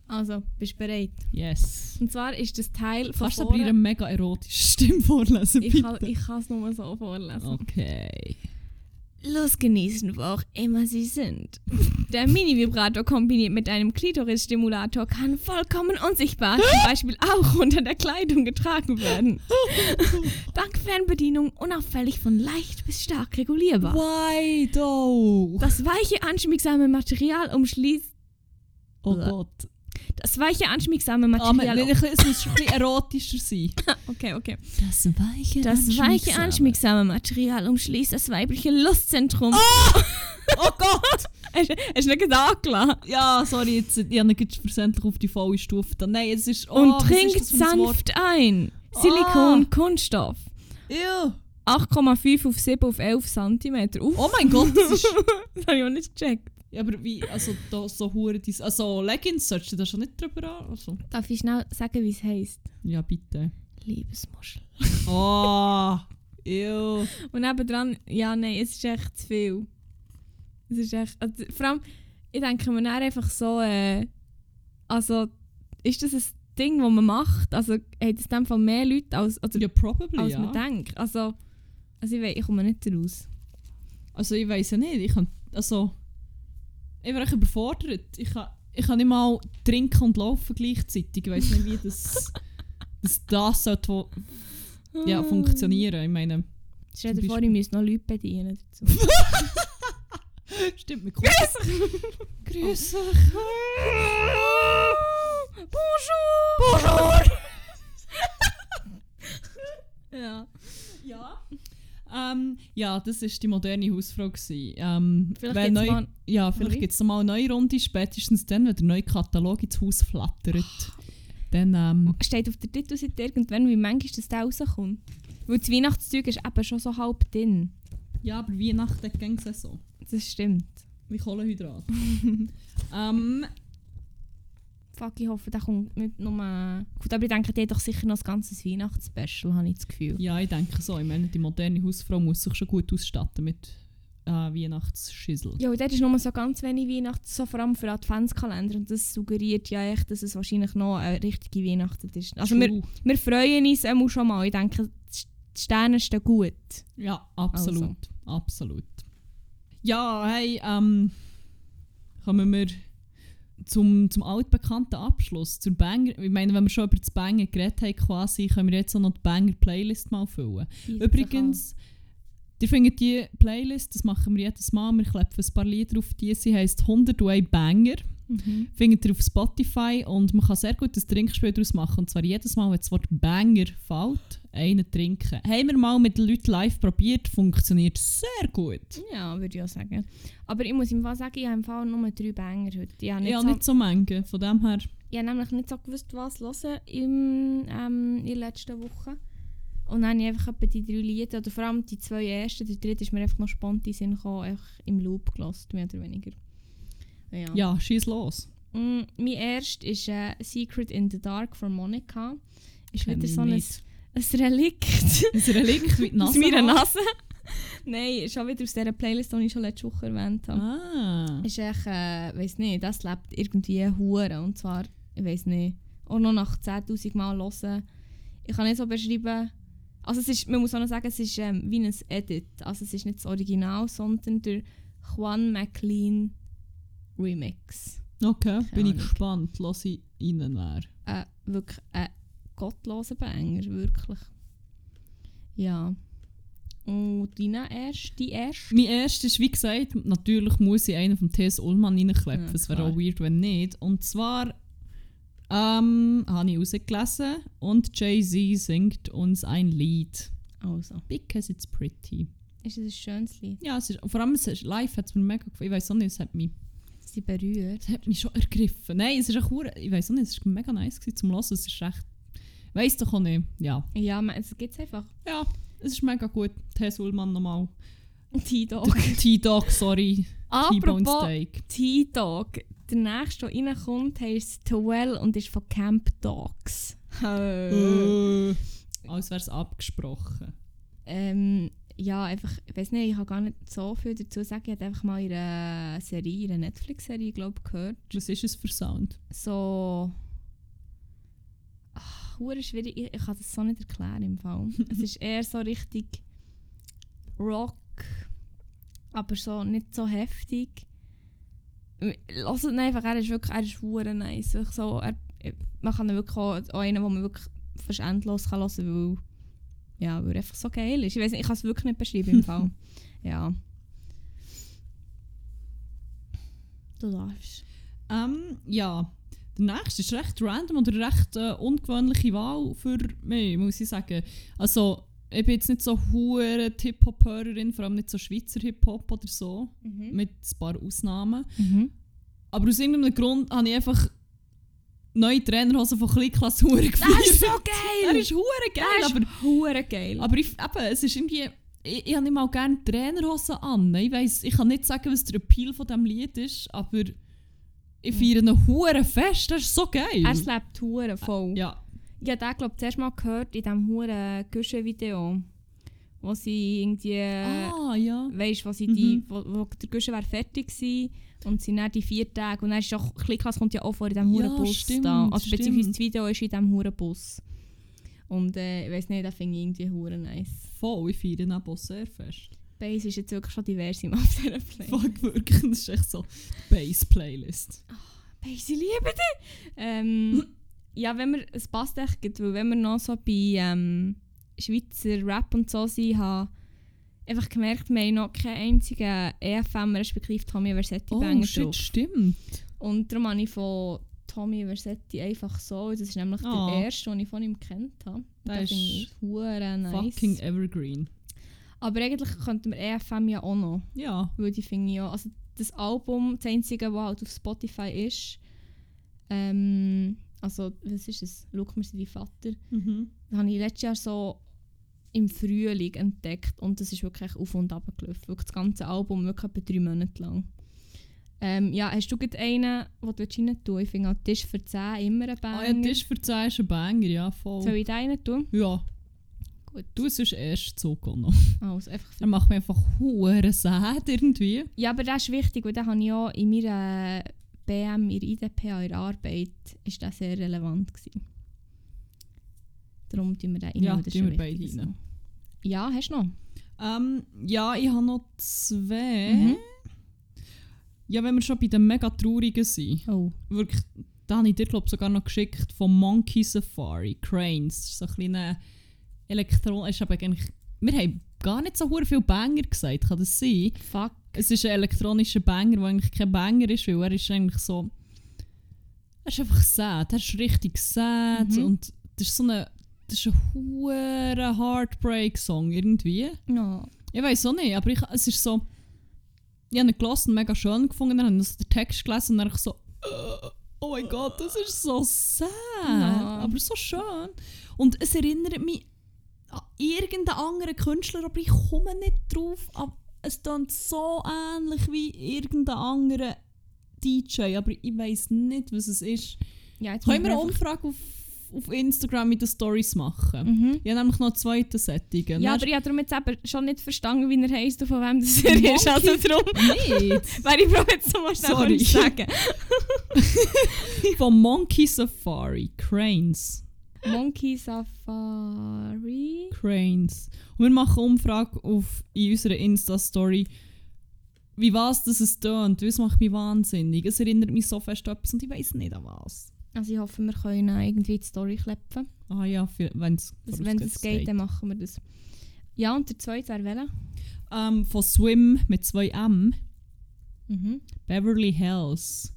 Also, bist du bereit? Yes. Und zwar ist das Teil von Kannst du aber ihre mega erotische Stimme vorlesen, Ich bitte? kann ich kann es nur so vorlesen. Okay. Los genießen, wo auch immer sie sind. Der Mini-Vibrator kombiniert mit einem Klitoris-Stimulator kann vollkommen unsichtbar, zum Beispiel auch unter der Kleidung getragen werden. Dank Fernbedienung unauffällig von leicht bis stark regulierbar. Why though? Das weiche, anschmiegsame Material umschließt. Oh. Gott. Das weiche, anschmiegsame Ah, Material. man, es muss schon ein bisschen erotischer sein. okay, okay. Das weiche Das weiche, anschmiegsame Material umschließt das weibliche Lustzentrum. Oh Gott! Hast hast du nicht angelassen? Ja, sorry, jetzt, ich habe jetzt versendlich auf die volle Stufe. getan. Nein, es ist... Oh, Und trinkt sanft ein. Silikon, Ah. Kunststoff. Ew. 8,5 auf 7 auf 11 cm. Uff, Oh mein Gott, das ist... das habe ich auch nicht gecheckt. Ja, aber wie, also da so hure dis Also Leggings solltest du da schon nicht drüber an? Also. Darf ich schnell sagen, wie es heisst? Ja, bitte. Liebesmuschel. Oh, ew. Und nebendran, ja, nein, es ist echt zu viel. Es ist echt. Also, vor allem, ich denke mir dann einfach so, äh, also, ist das ein Ding, das man macht? Also, hat es in dem Fall mehr Leute, als, oder, Ja, probably, als ja. man denkt? Also, also ich, weiss, ich komme nicht raus. Also ich weiß ja nicht, ich kann, also ich bin echt überfordert. Ich kann, ich kann nicht mal trinken und laufen gleichzeitig. Ich weiß nicht, wie das, dass das sollte wo- ja, funktionieren. Ich meine, Stell dir vor, ich müsste noch Leute bedienen dazu. stimmt mit Grüß Grüß Bonjour! Bonjour! ja. Ja. Ähm, ja, das war die moderne Hausfrau. gewesen. Ähm, Vielleicht gibt's neu, mal- ja, vielleicht gibt es mal eine neue Runde, spätestens dann, wenn der neue Katalog ins Haus flattert. Dann, ähm, Steht auf der Titelseite irgendwann, wie manchmal das da rauskommt. Weil das Weihnachtszeug ist eben schon so halb drin. ja, aber Weihnachten ging es so. Das stimmt. Wie Kohlenhydrat. ähm, Fuck, ich hoffe, der kommt nicht nur... Gut, aber ich denke, die hat doch sicher noch ein ganzes Weihnachtsspecial, habe ich das Gefühl. ja, ich denke so. Ich meine, die moderne Hausfrau muss sich schon gut ausstatten mit äh, Weihnachtsschüssel. Ja, und dort ist nur so ganz wenig Weihnachts, so vor allem für Adventskalender. Und das suggeriert ja echt, dass es wahrscheinlich noch eine richtige Weihnachten ist. Also wir, wir freuen uns einmal schon mal. Ich denke, die Sterne stehen gut. Ja, absolut. Absolut. Ja, hey, ähm, kommen wir zum, zum altbekannten Abschluss, zur Banger. Ich meine, wenn wir schon über das Banger geredet haben, quasi, können wir jetzt auch noch die Banger-Playlist mal füllen. Übrigens, ihr findet die Playlist, das machen wir jedes Mal, wir klepfen ein paar Lieder auf die, sie heisst 101 Banger. Mhm. Findet ihr auf Spotify und man kann sehr gut ein Trinkspiel daraus machen. Und zwar jedes Mal, wenn das Wort Banger fällt, einen trinken. Haben wir mal mit den Leuten live probiert, funktioniert sehr gut. Ja, würde ich auch sagen. Aber ich muss im Fall sagen, ich habe im Fall nur drei Banger heute. Ich habe, nicht ja, so, nicht so Menge, von dem her. ich habe nämlich nicht so gewusst, was hören im, ähm, in der letzten Woche. Und dann habe ich einfach etwa die drei Lieder, oder vor allem die zwei ersten, der dritte ist mir einfach noch spontan in Sinn gekommen, einfach im Loop gelassen, mehr oder weniger. Ja. Ja, schieß los. Mm, mein erst ist äh, Secret in the Dark von Monica. Ist Kenn wieder so ein, ein. Relikt Ein Relikt wie die aus Nase. meiner. Nase. Nein, schon wieder aus dieser Playlist, die ich schon letzte Woche erwähnt habe. Ah. Ist echt, äh, weiß nicht, das lebt irgendwie hure und zwar, ich weiß nicht, auch noch nach 10'000 Mal hören. Ich kann nicht so beschreiben, also es ist, man muss auch noch sagen, es ist ähm, wie ein Edit, also es ist nicht das Original, sondern der Juan McLean Remix. Okay, bin ich Ahnung. gespannt. Lass ich rein. Äh, wirklich ein gottloser Banger, wirklich. Ja. Und deine erste, die erste? Mein erster ist, wie gesagt, natürlich muss ich einen vom T.S. Ullmann reinkleppen. Ja, Es wäre auch weird, wenn nicht. Und zwar ähm, habe ich rausgelesen und Jay-Z singt uns ein Lied. Also, Because it's pretty. ist es ein schönes Lied? Ja, es ist, vor allem es ist, live hat es mir mega gefallen. Ich weiß auch nicht, es hat mich, Sie berührt. es hat mich schon ergriffen. Nein, es ist auch hure- ich weiß auch nicht, es war mega nice gewesen zum Hören. Es ist echt, weiß doch auch nicht. Ja, Ja, es gibt einfach. ja, es ist mega gut. T.S. Ullmann nochmal. T-Dog. T-Dog, sorry. Apropos Steak. T-Dog. Der nächste, der reinkommt, heisst Toel und ist von Camp Dogs. Äh. Als wäre es abgesprochen. ähm, ja, einfach, ich weiß nicht, ich habe gar nicht so viel dazu zu sagen. Ich habe einfach mal einer Serie, einer Netflix-Serie, glaube ich, gehört. Was ist es für Sound? So. Hure schwierig. Ich, ich kann das so nicht erklären im Fall. es ist eher so richtig Rock, aber so nicht so heftig. Lass es einfach, er ist wirklich, er ist hure nice. Wirklich So, er, man kann ihn wirklich auch, auch einen, den man wirklich fast endlos kann hören kann, weil, ja, weil er einfach so geil ist. Ich weiß nicht, ich kann es wirklich nicht beschreiben im Fall. Ja. Du darfst. Ähm, ja. Der nächste ist recht random oder recht äh, ungewöhnliche Wahl für mich, muss ich sagen. Also, ich bin jetzt nicht so hure Hip-Hop-Hörerin, vor allem nicht so Schweizer Hip-Hop oder so, mit ein paar Ausnahmen. Mhm. Aber aus irgendeinem Grund habe ich einfach neue Trainerhosen von Klickklasse hure Das gefeiert. ist so geil! ist hure geil, Das aber ist hure geil. Aber ich, eben, es ist irgendwie. Ich, ich habe nicht mal gerne Trainerhosen an. Ich weiss, ich kann nicht sagen, was der Appeal von diesem Lied ist, aber ich feiere ihn hure fest. Das ist so geil. er lebt hure voll. ja. Ich habe den, glaube ich, zuerst mal gehört in diesem hure Güsche-Video. Wo sie irgendwie... Ah, ja. Weißt du, wo, sie die, Mhm. wo, wo der Guschen wäre fertig gewesen und sie dann die vier Tage und dann ist auch Klickklasse kommt ja auch vor in diesem Ja, huren Bus stimmt, da. Also beziehungsweise stimmt. das Video ist in diesem huren Bus. Und äh, ich weiß nicht, das finde ich irgendwie hure nice. Voll, ich feiere ihn aber sehr fest. Bass ist jetzt wirklich schon divers im auf dieser Play. Fuck, wirklich. Das ist echt so Bass-Playlist. Bass, ich liebe dich! Ähm, ja, wenn wir, es passt echt gut, weil wenn wir noch so bei ähm, Schweizer Rap und so sind, habe einfach gemerkt, wir haben noch keinen einzigen EFM respektive Tommy Versetti Oh, Banger shit, drauf. stimmt. Und darum habe ich von Tommy Versetti einfach so, das ist nämlich Ah. der erste, den ich von ihm kennt habe. Den finde ist ich nice. Fucking Evergreen. Aber eigentlich könnten wir EFM ja auch noch, Ja. weil die finde ich ja, also das Album, das einzige, das halt auf Spotify ist, ähm, also was ist es, «Schau mir sie die Vater», Mhm. das habe ich letztes Jahr so im Frühling entdeckt und das ist wirklich auf und ab gelaufen. Wirklich das ganze Album, wirklich etwa drei Monate lang. Ähm, ja, hast du einen, den du rein tun Ich finde auch Tisch für 10 immer ein Banger. Ah, ja, Tisch für 10 ist ein Banger, ja, voll. Soll ich den rein tun? Ja. Gut. Du sonst erst auch noch. Also, einfach Er macht mir einfach hure sad irgendwie. Ja, aber das ist wichtig, weil den habe ich auch in meiner BM, in der IDPA, in der Arbeit, ist das sehr relevant gewesen. Darum tun wir den rein. Ja, das tun schon wir beide rein. so. Ja, hast du noch? Ähm, ja, ich habe noch zwei. Mhm. Ja, wenn wir schon bei den mega traurigen sind. Oh. Wirklich, da habe ich dir glaub, sogar noch geschickt von Monkey Safari, Cranes. Das ist so ein kleiner Elektron... Ist aber eigentlich, wir haben gar nicht so viel Banger gesagt, kann das sein? Fuck. Es ist ein elektronischer Banger, der eigentlich kein Banger ist, weil er ist eigentlich so... Er ist einfach sad, er ist richtig sad Mhm. und das ist so eine... Das ist ein hure Heartbreak-Song irgendwie. No. Ich weiß auch nicht, aber ich, es ist so. Ich habe ihn gelesen und mega schön gefunden. Dann habe ich den Text gelesen und dann ich so. Oh mein Gott, das ist so sad. Ja. Aber so schön. Und es erinnert mich irgendeinen anderen Künstler, aber ich komme nicht drauf. Aber es klingt so ähnlich wie irgendein anderer DJ, aber ich weiß nicht, was es ist. Ja, Können wir eine Umfrage auf, auf Instagram mit den Stories machen? Mhm. Ich habe nämlich noch zweiten Setting. Ja, aber ich habe darum jetzt eben schon nicht verstanden, wie er heisst und von wem das er ist. Also darum nicht. wäre ich froh, jetzt noch mal schnell Sorry. sagen. Von Monkey Safari. Cranes. Monkey Safari. Cranes. Und wir machen eine Umfrage auf, in unserer Insta-Story, wie was das es tönt. Das macht mich wahnsinnig. Es erinnert mich so fest an etwas und ich weiß nicht an was. Also ich hoffe, wir können irgendwie die Story klepfen. Ah ja, wenn es Das, wenn es geht, dann machen wir das. Ja, und der zweite wäre welcher? Ähm, von Swim mit 2 M. Mhm. Beverly Hills.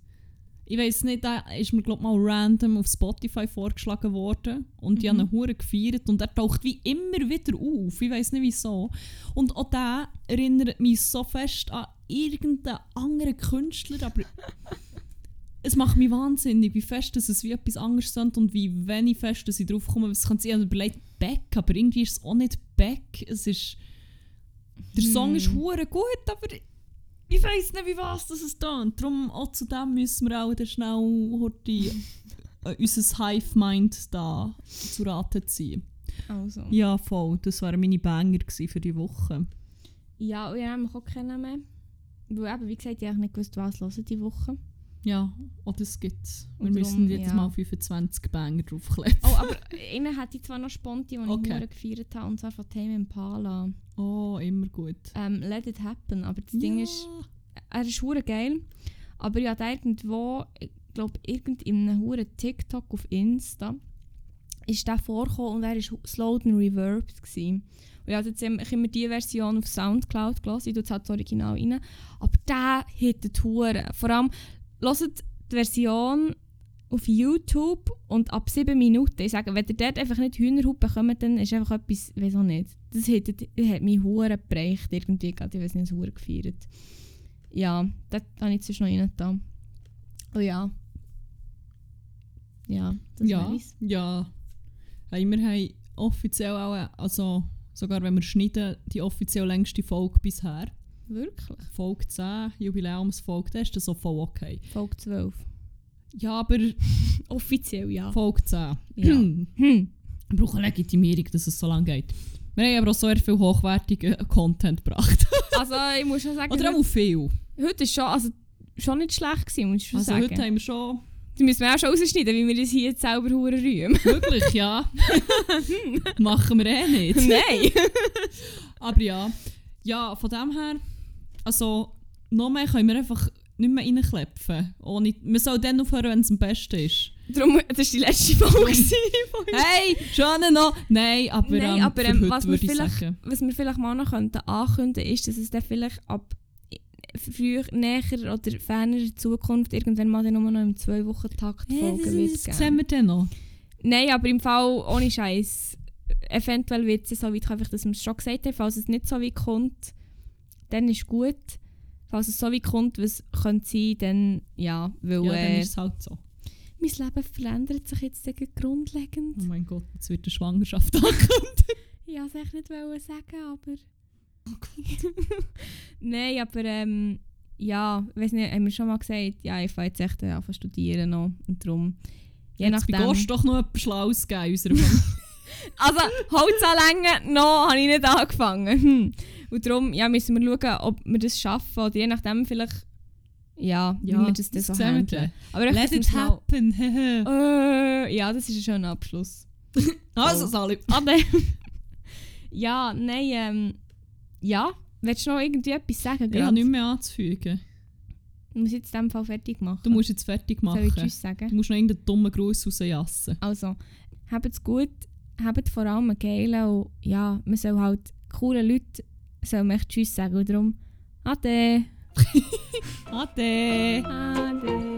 Ich weiß nicht, da ist mir glaub mal random auf Spotify vorgeschlagen worden und habe Mhm. ihn hure gefeiert und er taucht wie immer wieder auf. Ich weiß nicht wieso. Und auch der erinnert mich so fest an irgendeinen anderen Künstler, aber es macht mich wahnsinnig, wie fest dass es wie etwas anderes sind und wie wenig fest dass ich drauf komme. Es kann sich überlegt Beck, aber irgendwie ist es auch nicht Beck. Es ist der Song ist Hm. hure gut, aber ich weiß nicht, wie was das es tönt. Darum auch zu dem müssen wir auch dann schnell heute äh, unser Hive-Mind da zu Rate ziehen. Also. Ja, voll. Das waren meine Banger für die Woche. Ja, und ich habe auch keinen mehr. Weil eben, wie gesagt, ich habe nicht gewusst, was hören die Woche. Ja, auch das gibt's. Wir Und müssen jetzt ja. mal 25 Banger draufkleben. Oh, aber einen hätte ich zwar noch sponti, den Okay. ich gefeiert habe, und zwar von Tame Impala. Oh, immer gut. Ähm, Let It Happen. Aber das Ding ist, er ist hure geil. Aber ich habe irgendwo, ich glaube, irgend in einem hure TikTok auf Insta, ist der vorgekommen und er war slowed and reverbed. Gewesen. Und ich habe jetzt immer immer die Version auf Soundcloud gelassen, ich tue jetzt halt das Original rein. Aber der hittet hure. Vor allem, hört die Version auf YouTube und ab 7 Minuten. Ich sage, wenn ihr dort einfach nicht Hühnerhaut bekommt, dann ist einfach etwas, weiß auch nicht. Das hat, das hat mich hure geprägt irgendwie, gerade. ich weiß nicht, hure gefeiert. Ja, das habe ich sonst noch rein da. Oh ja. Ja, das ja, wär's. ja. Hey, wir haben offiziell auch, also sogar wenn wir schneiden, die offiziell längste Folge bisher. Wirklich? Folge 10, Jubiläumsfolge, das ist das so voll okay. Folge 12. Ja, aber Offiziell, ja. Folge 10. Ja. Hm. Wir brauchen Legitimierung, dass es so lange geht. Wir haben aber auch sehr viel hochwertigen Content gebracht. Also, ich muss schon sagen, Oder auch viel. heute ist schon, also, schon nicht schlecht gewesen, muss ich schon Also sagen. heute haben wir schon... Die müssen wir auch schon rausschneiden, wie wir das hier jetzt selber hure rühmen. Wirklich, ja. Machen wir eh nicht. Nein! Aber ja. Ja, von dem her... Also, noch mehr können wir einfach nicht mehr reinklepfen. Ohne, wir sollen dann aufhören, wenn es am besten ist. Darum, das war die letzte Folge. von uns. Hey, schon noch! Nein, aber, Nein, ähm, aber, ähm, was wir vielleicht-. Was wir vielleicht mal noch könnten ankündigen ist, dass es dann vielleicht ab früher, näher oder ferner Zukunft irgendwann mal dann nur noch im zwei Wochen Takt Folgen wird das geben. sehen wir dann noch. Nein, aber im Fall ohne Scheiß. Eventuell wird es so weit einfach, dass wir es schon gesagt haben. Falls es nicht so weit kommt, dann ist gut. Falls es so weit kommt, was könnte sein, dann ja, weil Ja, dann ist es halt so. mein Leben verändert sich jetzt grundlegend. Oh mein Gott, jetzt wird eine Schwangerschaft angekündigt. Ich wollte es nicht wollen sagen, aber... Oh Nein, aber ähm, ja, weiß nicht, haben wir schon mal gesagt, ja, ich fange jetzt echt äh, an zu studieren noch und darum, je Jetzt nachdem... Ghost doch noch etwas Schlaues geben in unserer. Also, Holz anlängen, noch habe ich nicht angefangen. Hm. Und darum ja, müssen wir schauen, ob wir das schaffen oder je nachdem vielleicht, ja, wie wir das dann so handeln. Aber echt, Let it happen. Äh, ja, das ist ein schöner Abschluss. also, Oh. Sali. Aber ja, nein, ähm, ja, willst du noch irgendwie etwas sagen? Ich grad? habe nichts mehr anzufügen. Ich muss jetzt in diesem Fall fertig machen. Du musst jetzt fertig Soll ich machen. Tschüss sagen? Du musst noch irgendeinen dummen Gruß rausjassen. Also, habt's gut, habt vor allem einen geilen und ja, man soll halt coole Leute soll man Tschüss sagen und darum Ade! Ade! Ade!